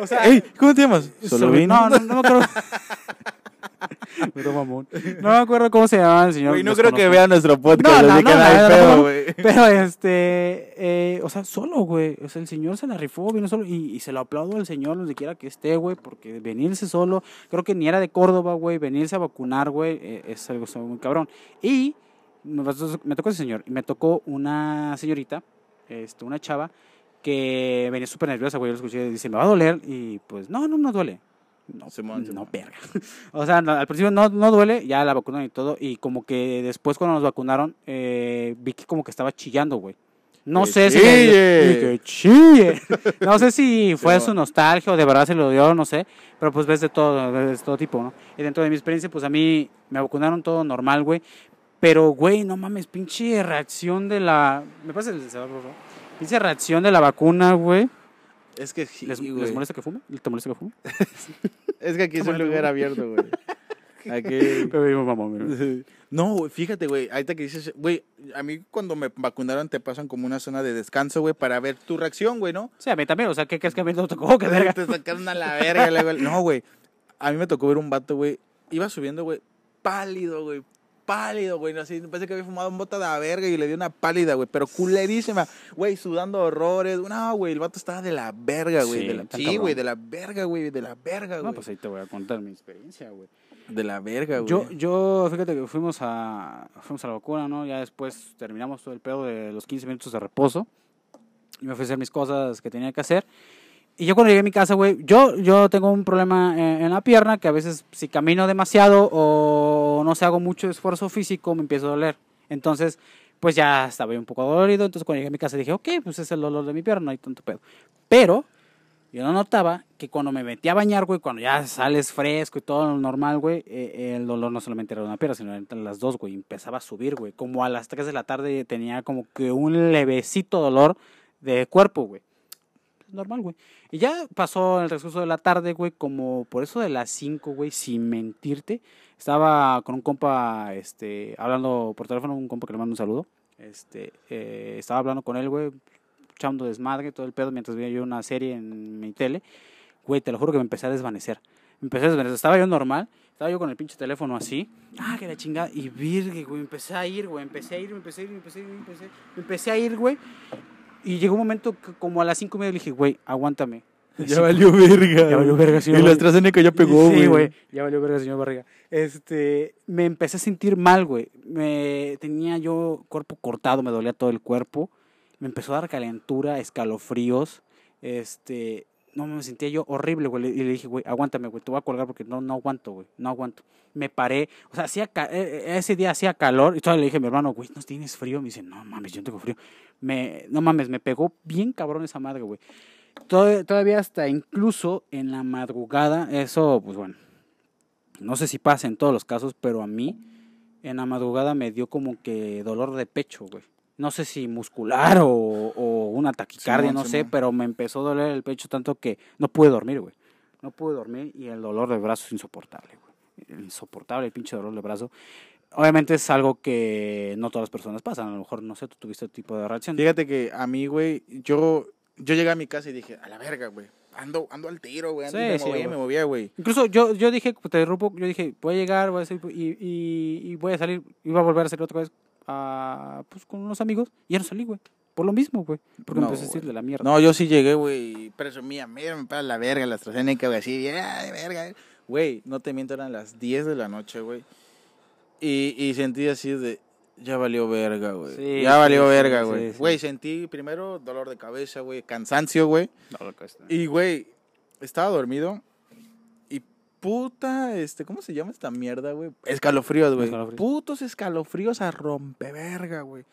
O sea, Ey, ¿cómo te llamas? Solo No, no, no me acuerdo. <laughs> <laughs> Pero mamón. No me acuerdo cómo se llamaba el señor. Güey, no creo que vea nuestro podcast, No, no, que no, no, no, pedo, güey. <laughs> Pero este, eh, o sea, solo, güey. O sea, el señor se la rifó, vino solo. Y, y se lo aplaudo al señor, donde quiera que esté, güey. Porque venirse solo, creo que ni era de Córdoba, güey. Venirse a vacunar, güey, eh, es algo muy cabrón. Y me tocó ese señor. Y me tocó una señorita, este, una chava, que venía súper nerviosa, güey. Yo lo escuché y dice, me va a doler. Y pues, no, no, no duele. No, Simón, no, Simón. verga. <laughs> O sea, no, al principio no, no duele, ya la vacunaron y todo. Y como que después cuando nos vacunaron, eh, vi que como que estaba chillando, güey. No ¡Que sé si... le chille! y que chille. <laughs> No sé si fue su nostalgia o de verdad se lo dio, no sé. Pero pues ves de todo, de todo tipo, ¿no? Y dentro de mi experiencia, pues a mí me vacunaron todo normal, güey. Pero, güey, no mames, pinche reacción de la... ¿Me pasa el celular, por favor? Pinche reacción de la vacuna, güey. Es que sí, ¿Les, güey. ¿Les molesta que fume? ¿Te molesta que fume? <laughs> Es que aquí es un lugar abierto, güey. <laughs> Aquí... Pero mamón. No, güey, fíjate, güey, ahorita que dices, güey, a mí cuando me vacunaron te pasan como una zona de descanso, güey, para ver tu reacción, güey, ¿no? O sea, a mí también, o sea, ¿qué crees que a mí no tocó? ¿Qué verga? Te sacaron a la verga, No, güey, a mí me tocó ver un vato, güey, iba subiendo, güey, pálido, güey, pálido, güey, no sé, parece que había fumado un bota de la verga y le dio una pálida, güey, pero culerísima, güey, sudando horrores, no, güey, el vato estaba de la verga, güey, Sí, de la- está sí, cabrón. güey, de la verga, güey, de la verga, güey, No, pues ahí te voy a contar mi experiencia, güey. de la verga, güey. Yo, yo, fíjate que fuimos a, fuimos a la vacuna, ¿no? Ya después terminamos todo el pedo de los 15 minutos de reposo. Y me fui a hacer mis cosas que tenía que hacer. Y yo cuando llegué a mi casa, güey, yo, yo tengo un problema en, la pierna que a veces si camino demasiado o no sé, hago mucho esfuerzo físico, me empiezo a doler. Entonces, pues ya estaba un poco dolorido. Entonces cuando llegué a mi casa dije, ok, pues es el dolor de mi pierna, no hay tanto pedo. Pero yo no notaba que cuando me metí a bañar, güey, cuando ya sales fresco y todo normal, güey, eh, el dolor no solamente era de una pierna, sino entre las dos, güey. Empezaba a subir, güey. Como a las 3 de la tarde tenía como que un levecito dolor de cuerpo, güey. Normal, güey. Y ya pasó el transcurso de la tarde, güey, como por eso de las 5, güey, sin mentirte. Estaba con un compa, este, hablando por teléfono, un compa que le mando un saludo. Este, eh, estaba hablando con él, güey, echando desmadre, todo el pedo, mientras veía yo una serie en mi tele. Güey, te lo juro que me empecé a desvanecer. Me empecé a desvanecer. Estaba yo normal, estaba yo con el pinche teléfono así. Ah, que la chingada. Y virgue, güey, empecé a ir, güey, empecé a ir, empecé a ir, empecé a ir, empecé, empecé a ir, güey. Y llegó un momento que como a las cinco y media le dije, güey, aguántame. <laughs> Ya valió verga. Ya valió verga, señor Y la. AstraZeneca ya pegó, güey. Sí, güey. Ya valió verga, señor Barriga. Este, me empecé a sentir mal, güey. Me tenía yo cuerpo cortado, me dolía todo el cuerpo. Me empezó a dar calentura, escalofríos. Este, no me sentía yo horrible, güey. Y le dije, güey, aguántame, güey, te voy a colgar porque no, no aguanto, güey. No aguanto. Me paré, o sea, hacía eh, eh, ese día hacía calor y todavía le dije a mi hermano, güey, ¿no tienes frío? Me dice, no mames, yo no tengo frío. Me, no mames, me pegó bien cabrón esa madre, güey. Tod- Todavía hasta incluso en la madrugada, eso, pues bueno, no sé si pasa en todos los casos, pero a mí en la madrugada me dio como que dolor de pecho, güey. No sé si muscular o una taquicardia, no sé, pero me empezó a doler el pecho tanto que no pude dormir, güey. No pude dormir y el dolor de brazo es insoportable, güey. Insoportable el pinche dolor de brazo. Obviamente es algo que no todas las personas pasan. A lo mejor, no sé, tú tuviste este tipo de reacción. Fíjate que a mí, güey, yo, yo llegué a mi casa y dije, a la verga, güey. Ando, ando al tiro, güey. ando- Sí, me sí, movía, güey. me movía, güey. Incluso yo, yo dije, te interrumpo, yo dije, voy a llegar, voy a salir y, y, y voy a salir, iba a volver a salir otra vez a, pues, con unos amigos y ya no salí, güey. Por lo mismo, güey. Porque No, empecé a decir de la mierda. No, yo sí llegué, güey, y presumía, mira, me para la verga la AstraZeneca, güey, así, ya, de verga. Güey, no te miento, eran las 10 de la noche, güey. Y, y sentí así de, ya valió verga, güey. Sí, ya valió sí, verga, sí, güey. sí. Güey, sentí primero dolor de cabeza, güey, cansancio, güey. No. Y, güey, estaba dormido. Y puta, este, ¿cómo se llama esta mierda, güey? Escalofríos, güey. Escalofríos. Putos escalofríos a rompeverga, güey.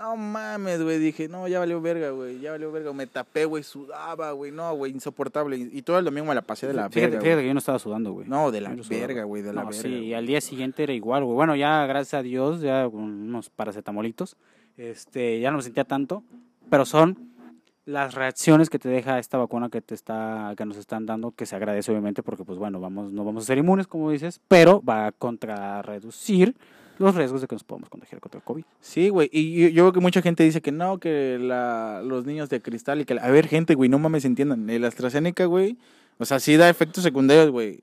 No mames, güey. Dije, no, ya valió verga, güey. Ya valió verga. Me tapé, güey. Sudaba, güey. No, güey, insoportable. Y y todo el domingo me la pasé de la fíjate, verga. fíjate que yo no estaba sudando, güey. No, de la no verga, güey. De la No, verga. sí, y al día siguiente era igual, güey. Bueno, ya gracias a Dios, ya con unos paracetamolitos, este, ya no me sentía tanto, pero son las reacciones que te deja esta vacuna que te está, que nos están dando, que se agradece obviamente, porque pues bueno, vamos, no vamos a ser inmunes, como dices, pero va a contra reducir los riesgos de que nos podamos contagiar contra el COVID. Sí, güey. Y yo, yo veo que mucha gente dice que no, que la, los niños de cristal y que... A ver, gente, güey, no mames, entiendan. El AstraZeneca, güey, O sea, sí da efectos secundarios, güey.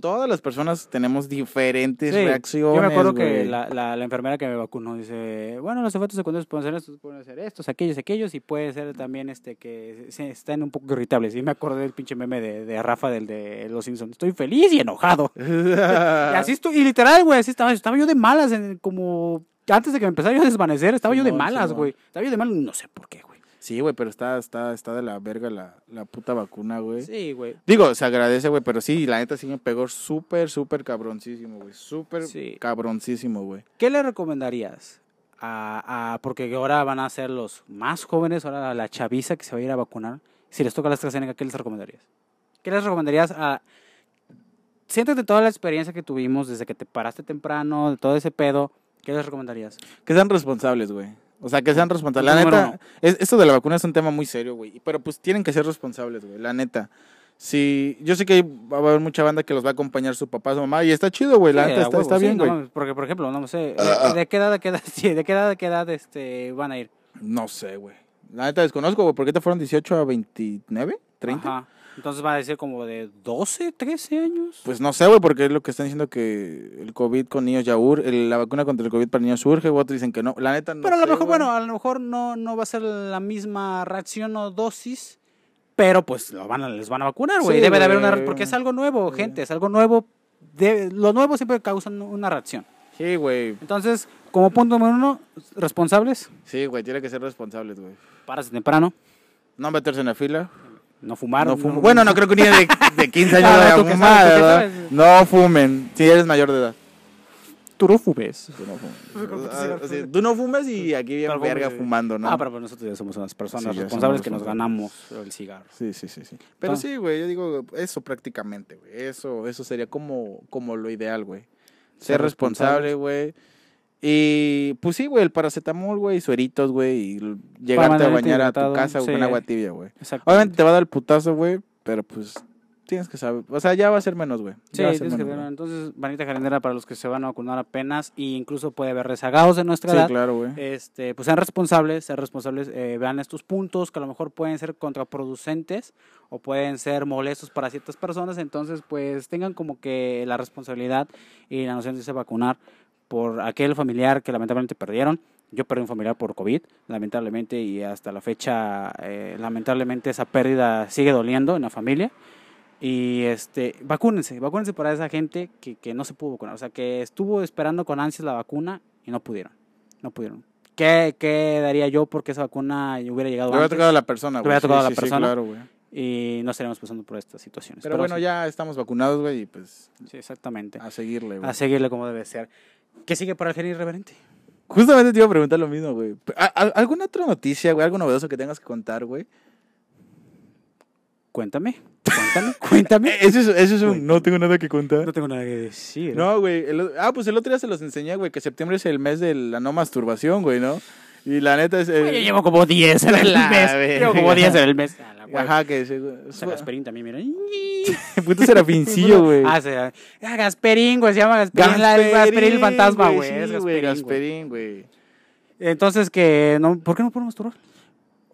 Todas las personas tenemos diferentes Sí, reacciones. Yo me acuerdo que la, la, la enfermera que me vacunó dice, bueno, los efectos secundarios pueden ser estos, pueden ser estos, aquellos, aquellos, y puede ser también este que se, estén un poco irritables. Y me acordé del pinche meme de, de Rafa del de Los Simpsons. Estoy feliz y enojado. <laughs> y así estoy, y literal, güey, así estaba, estaba yo de malas, en- como antes de que me empezara yo a desvanecer, estaba yo de malas, güey. Estaba yo de malas, no sé por qué, güey. Sí, güey, pero está, está, está de la verga la, la puta vacuna, güey. Sí, güey. Digo, se agradece, güey, pero sí, la neta sí me pegó súper, súper cabroncísimo, güey. Súper Sí. cabroncísimo, güey. ¿Qué le recomendarías? A, a- porque ahora van a ser los más jóvenes, ahora la chaviza que se va a ir a vacunar. Si les toca la AstraZeneca, ¿qué les recomendarías? ¿Qué les recomendarías a... Siéntate toda la experiencia que tuvimos desde que te paraste temprano, de todo ese pedo, ¿qué les recomendarías? Que sean responsables, güey. O sea, que sean responsables. La Número neta, es, esto de la vacuna es un tema muy serio, güey. Pero pues tienen que ser responsables, güey. La neta. Si, yo sé que va a haber mucha banda que los va a acompañar su papá, su mamá, y está chido, güey. La Sí, neta está, huevo, está sí, bien, güey. porque, por ejemplo, no sé, ¿de, Ah, de qué edad, de qué edad, <laughs> sí, de qué edad, de qué edad este, van a ir? No sé, güey. La neta desconozco, güey. ¿Por qué te fueron 18 a 29? ¿30? Ajá. Entonces va a decir como de 12, 13 años. Pues no sé, güey, porque es lo que están diciendo que el COVID con niños ya urge, la vacuna contra el COVID para niños urge, güey, otros dicen que no. La neta no Pero a lo sé, mejor, güey. bueno, a lo mejor no, no va a ser la misma reacción o dosis, pero pues lo van a, les van a vacunar, güey. Sí, Debe de haber una porque es algo nuevo, gente, es algo nuevo. De, lo nuevo siempre causa una reacción. Sí, güey. Entonces, como punto número uno, responsables, Sí, güey, tiene que ser responsables, güey. párase temprano, No meterse en la fila. No fumar. No fumen. Bueno, no creo que un niño de, de <laughs> 15 años Ah, vaya a fumar, ¿verdad? sabes. No fumen, si eres mayor de edad. tú no fumes. Tú no fumes. Ah, tú no fumes y aquí bien Pero verga fumes. fumando, ¿no? Ah, pero pues nosotros ya somos unas personas Sí, responsables que nos ganamos el cigarro. Sí, sí, sí, sí. Pero Ah. sí, güey, yo digo, eso prácticamente, güey. Eso, eso sería como, como lo ideal, güey. Ser Ser responsable, güey. Y pues sí, güey, el paracetamol, güey, sueritos, güey, y llegarte a bañar a tu casa con sí. agua tibia, güey. Exacto. Obviamente te va a dar el putazo, güey, pero pues tienes que saber. O sea, ya va a ser menos, güey. Sí, tienes que menos, güey. entonces, manita jarindera para los que se van a vacunar apenas, e incluso puede haber rezagados de nuestra Sí, edad. claro, güey. Este, pues sean responsables, sean responsables, eh, vean estos puntos que a lo mejor pueden ser contraproducentes o pueden ser molestos para ciertas personas, entonces pues tengan como que la responsabilidad y la noción de a vacunar por aquel familiar que lamentablemente perdieron. Yo perdí un familiar por COVID, lamentablemente, y hasta la fecha, eh, lamentablemente, esa pérdida sigue doliendo en la familia. Y este, vacúnense, vacúnense para esa gente que, que no se pudo vacunar, o sea, que estuvo esperando con ansias la vacuna y no pudieron, no pudieron. ¿Qué, qué daría yo porque esa vacuna hubiera llegado Le hubiera tocado a la persona, Le güey. hubiera tocado a la sí, sí, persona. claro, güey. y no estaríamos pasando por estas situaciones? Pero, bueno, sí, ya estamos vacunados, güey, y pues Sí, exactamente. a seguirle, güey. A seguirle como debe ser. ¿Qué sigue para el genio irreverente? Justamente te iba a preguntar lo mismo, güey. ¿A- a- ¿Alguna otra noticia, güey? ¿Algo novedoso que tengas que contar, güey? Cuéntame, <laughs> cuéntame, cuéntame. Eh, Eso es, eso es un... Cuéntame. No tengo nada que contar. No tengo nada que decir. No, güey. el ah, pues el otro día se los enseñé, güey, que septiembre es el mes de la no masturbación, güey, ¿no? Y la neta es... Eh, yo llevo como 10 <laughs> en el mes. Llevo como 10 en el mes. Ajá, que se... O sea, Gasperín también, mira. <laughs> Puto serafincillo, <laughs> güey. Ah, se llama ah, Gasperín, güey, se llama Gasperín, la- Gasperín el fantasma, güey. Sí, es güey, Gasperín, güey. Entonces, que no, ¿por qué no podemos masturbar?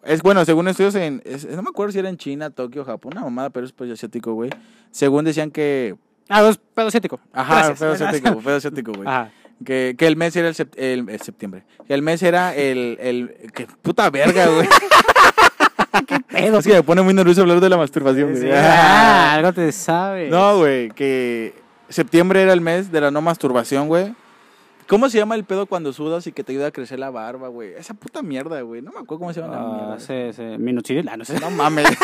Es bueno, según estudios en... es- no me acuerdo si era en China, Tokio, Japón, una mamada, pero es pues asiático, güey. Según decían que... Ah, es pedo asiático. Ajá, pedo asiático, pedo asiático, güey. Ajá. Que, que el mes era el, sept- el- el septiembre. Que el mes era el... el que puta verga, güey. <laughs> Pedo. es que me pone muy nervioso hablar de la masturbación, Sí, güey. <laughs> ah, algo te sabes. No, güey, que septiembre era el mes de la no masturbación, güey. ¿Cómo se llama el pedo cuando sudas y que te ayuda a crecer la barba, güey? Esa puta mierda, güey. No me acuerdo cómo se llama la Ah, mierda. sí, sí. Minoxidil. Ah, no sé. No mames. <laughs>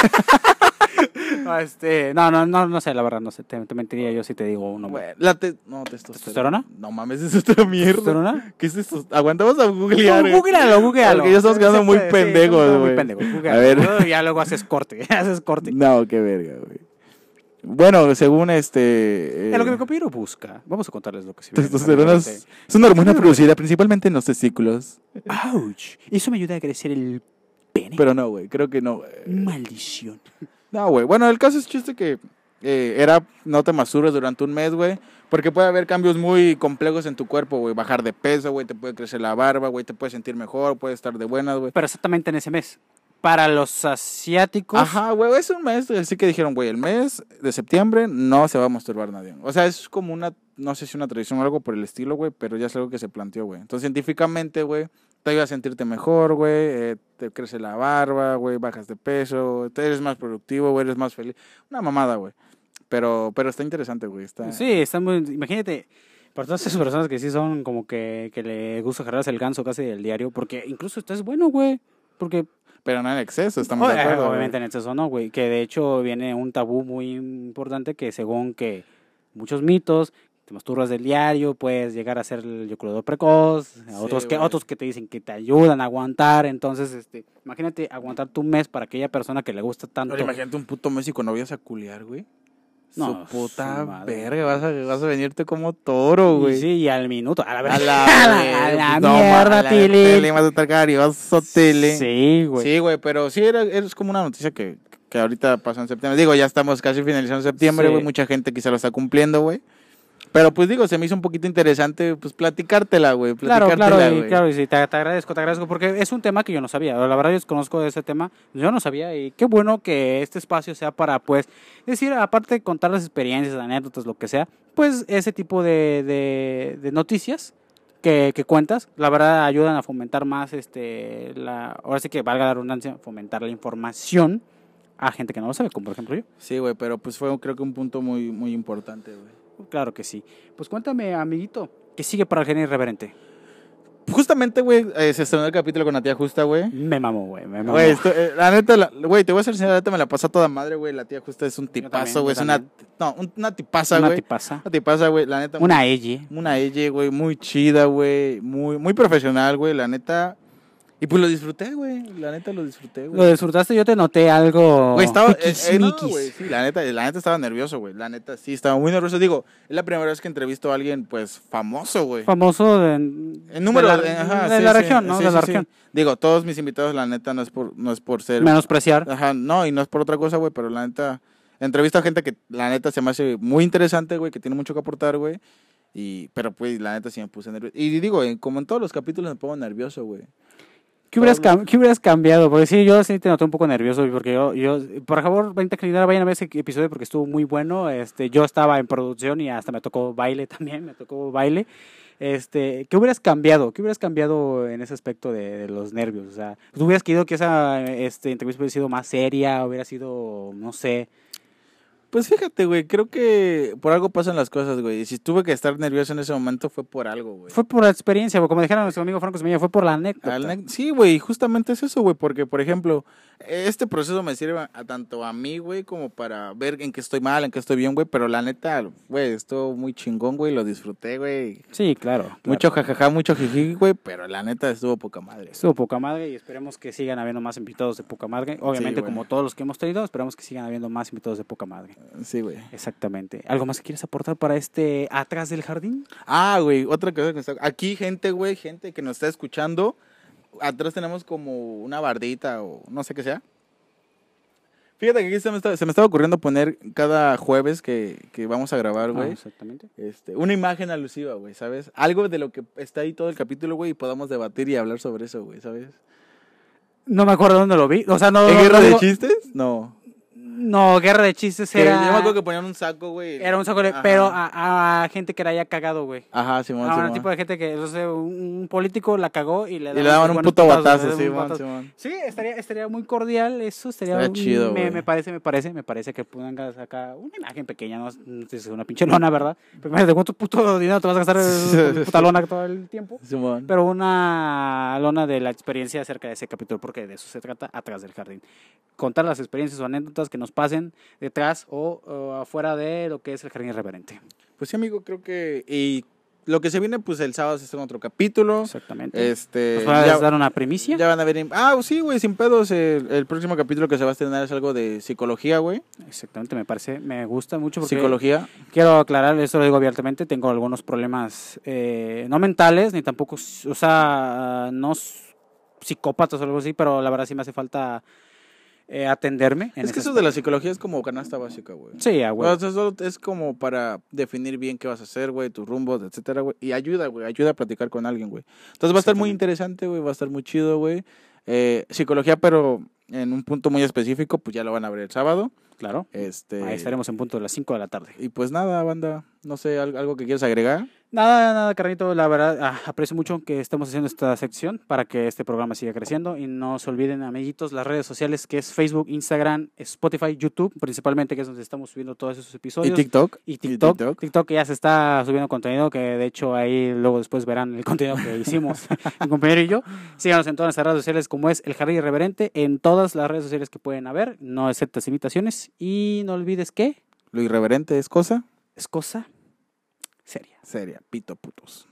No, este, no, no, no, no sé, la verdad, no sé. Te, te mentiría yo si te digo uno. Güey, la te... No, testosterona. ¿Testosterona? No mames, es otra mierda. ¿Testosterona? ¿Qué es esto? Aguantamos a googlear, güey. Googlealo, googlealo. Porque ya estamos quedando muy pendejos, estamos Muy güey. pendejos, A ver. Ya luego haces corte, <laughs> haces corte. No, qué verga, güey. Bueno, según este... eh, Es lo que mi compañero busca. Vamos a contarles lo que se viene. testosterona es, es una hormona producida principalmente en los testículos. Ouch. Eso me ayuda a crecer el pene. Pero no, güey, creo que no. Maldición. No, güey. Bueno, el caso es chiste que eh, era no te masturbes durante un mes, güey. Porque puede haber cambios muy complejos en tu cuerpo, güey. Bajar de peso, güey. Te puede crecer la barba, güey. Te puedes sentir mejor, puedes estar de buenas, güey. Pero exactamente en ese mes. Para los asiáticos. Ajá, güey, es un mes, así que dijeron, güey, el mes de septiembre no se va a masturbar nadie. O sea, es como una, no sé si una tradición o algo por el estilo, güey, pero ya es algo que se planteó, güey. Entonces, científicamente, güey, te ayuda a sentirte mejor, güey, eh, te crece la barba, güey, bajas de peso, te eres más productivo, güey, eres más feliz. Una mamada, güey. Pero, pero está interesante, güey. Está... Sí, está muy. Imagínate, para todas esas personas que sí son como que, que le gusta jalarse el ganso casi del diario, porque incluso esto es bueno, güey. Porque Pero no en exceso, estamos de acuerdo. güey. Obviamente en exceso no, güey. Que de hecho viene un tabú muy importante que según que muchos mitos, te masturbas del diario, puedes llegar a ser el eyaculador precoz, Sí, otros que güey. otros que te dicen que te ayudan a aguantar, entonces este, imagínate aguantar tu mes para aquella persona que le gusta tanto. Ahora imagínate un puto mes y cuando vayas a culiar, güey. No, Su puta su verga, vas a, vas a venirte como toro, güey. sí, y al minuto, a la, A verdad. la, <laughs> a la, mierda, a la Tili. tele, vas a estar. Sí, güey. Sí, güey, pero sí, era, es como una noticia que, que ahorita pasó en septiembre. Digo, ya estamos casi finalizando septiembre, Sí. güey. Mucha gente quizá lo está cumpliendo, güey. Pero pues digo, se me hizo un poquito interesante, pues platicártela, güey. Claro, Platicártela, claro, güey. claro, y sí, te, te agradezco, te agradezco, porque es un tema que yo no sabía. La verdad, yo desconozco de ese tema, yo no sabía, y qué bueno que este espacio sea para, pues, decir, aparte de contar las experiencias, anécdotas, lo que sea, pues, ese tipo de, de, de noticias que, que cuentas, la verdad, ayudan a fomentar más, este, la, ahora sí que valga la redundancia, fomentar la información a gente que no lo sabe, como por ejemplo yo. Sí, güey, pero pues fue creo que un punto muy, muy importante, güey. Claro que sí. Pues cuéntame, amiguito, ¿qué sigue para el genio irreverente? Justamente, güey, eh, se estrenó el capítulo con la tía Justa, güey. Me mamó, güey, me mamó. Güey, esto, eh, la neta, güey, te voy a ser sincero, la neta me la pasó toda madre, güey. La tía Justa es un tipazo, güey. Es una, no, un- una tipaza, Una güey. tipaza. Una tipaza, güey. La neta. Una ella. Una ella, güey, muy chida, güey. Muy, muy profesional, güey. La neta. Y pues lo disfruté, güey. La neta lo disfruté, Lo güey. disfrutaste, yo te noté algo. Güey, estaba. eh, eh, no, miquis. güey, sí, la neta, la neta estaba nervioso, güey. La neta, sí, estaba muy nervioso. Digo, es la primera vez que entrevisto a alguien, pues, famoso, güey. Famoso de, En número de la, de, ajá, de sí, la sí, región, ¿no? de la región. Digo, todos mis invitados, la neta, no es por, no es por ser. Menospreciar. Ajá, no, y no es por otra cosa, güey, pero la neta, entrevisto a gente que la neta se me hace muy interesante, güey, que tiene mucho que aportar, güey. Y, pero pues la neta sí me puse nervioso. Y digo, como en todos los capítulos me pongo nervioso, güey. ¿Qué hubieras, cam- qué hubieras cambiado? Porque sí, yo sí te noté un poco nervioso, porque yo, yo por favor, vayan a vayan a ver ese episodio porque estuvo muy bueno. Este, yo estaba en producción y hasta me tocó baile <laughs> también, me tocó baile. Este, ¿qué hubieras cambiado? ¿Qué hubieras cambiado en ese aspecto de, de los nervios? O sea, ¿tú hubieras querido que esa este, entrevista hubiera sido más seria, hubiera sido, no sé, Pues fíjate, güey, creo que por algo pasan las cosas, güey. Y si tuve que estar nervioso en ese momento fue por algo, güey. Fue por la experiencia, como dijera nuestro amigo Franco Semilla, fue por la anécdota. Sí, güey, justamente es eso, güey, porque, por ejemplo, este proceso me sirve a, a tanto a mí, güey, como para ver en qué estoy mal, en qué estoy bien, güey, pero la neta, güey, estuvo muy chingón, güey, lo disfruté, güey. Sí, claro. claro. Mucho jajaja, mucho jiji, güey, pero la neta estuvo poca madre. Estuvo poca madre y esperemos que sigan habiendo más invitados de poca madre. Obviamente, güey. como todos los que hemos tenido, esperamos que sigan habiendo más invitados de poca madre. Sí, güey. Exactamente. ¿Algo más que quieres aportar para este Atrás del Jardín? Ah, güey, otra cosa que está... Aquí, gente, güey, gente que nos está escuchando, atrás tenemos como una bardita o no sé qué sea. Fíjate que aquí se me, está- se me estaba ocurriendo poner cada jueves que, que vamos a grabar, Ah, güey. exactamente. Este, una imagen alusiva, güey, ¿sabes? Algo de lo que está ahí todo el capítulo, güey, y podamos debatir y hablar sobre eso, güey, ¿sabes? No me acuerdo dónde lo vi. O sea, no. ¿En no- Guerra no de Chistes? No. No, Guerra de Chistes Que era. Yo me acuerdo que ponían un saco, güey. Era un saco de. Ajá. Pero a, a gente que la haya cagado, güey. Ajá, Simón, A un Simón. tipo de gente que, no sé, un, un político la cagó y le Y le daban un puto batazo, daban un Simón. Simón. Sí, estaría, estaría muy cordial, eso estaría, Estaría chido, me, me parece, me parece, me parece que pongas acá una imagen pequeña, no, es una pinche lona, ¿verdad? Imagínate cuánto puto dinero te vas a gastar en puta lona todo el tiempo. Simón. Pero una lona de la experiencia acerca de ese capítulo, porque de eso se trata atrás del jardín. Contar las experiencias o anécdotas que nos pasen detrás o, o afuera de lo que es el jardín irreverente. Pues sí, amigo, creo que... Y lo que se viene, pues el sábado se estrena otro capítulo. Exactamente. Este... ¿Nos vas a ya- dar una primicia? Ya van a ver. Ah, sí, güey, sin pedos. El, el próximo capítulo que se va a estrenar es algo de psicología, güey. Exactamente, me parece, me gusta mucho porque Psicología. quiero aclarar, esto lo digo abiertamente, tengo algunos problemas, eh, no mentales, ni tampoco, o sea, no psicópatas o algo así, pero la verdad sí me hace falta eh, atenderme. en Es que eso de la psicología es como canasta básica, güey. Sí, a huevo. O sea, solo es como para definir bien qué vas a hacer, güey, tus rumbos, etcétera, güey. Y ayuda, güey, ayuda a platicar con alguien, güey. Entonces va a estar muy interesante, güey, va a estar muy chido, güey. Eh, psicología, pero en un punto muy específico, pues ya lo van a ver el sábado. Claro. Este, Ahí estaremos en punto de las 5 de la tarde. Y pues nada, banda, no sé, al- algo que quieras agregar. Nada, nada, carnito, la verdad, ah, aprecio mucho que estemos haciendo esta sección para que este programa siga creciendo y no se olviden, amiguitos, las redes sociales que es Facebook, Instagram, Spotify, YouTube, principalmente que es donde estamos subiendo todos esos Y episodios. TikTok. Y TikTok, TikTok. TikTok. ya se está subiendo contenido, que de hecho ahí luego después verán el contenido que hicimos <laughs> mi compañero y yo. Síganos en todas nuestras redes sociales como es El Jardín Irreverente, en todas las redes sociales que pueden haber, no aceptas invitaciones. Y no olvides que Lo irreverente es cosa es cosa seria. seria, pito putos.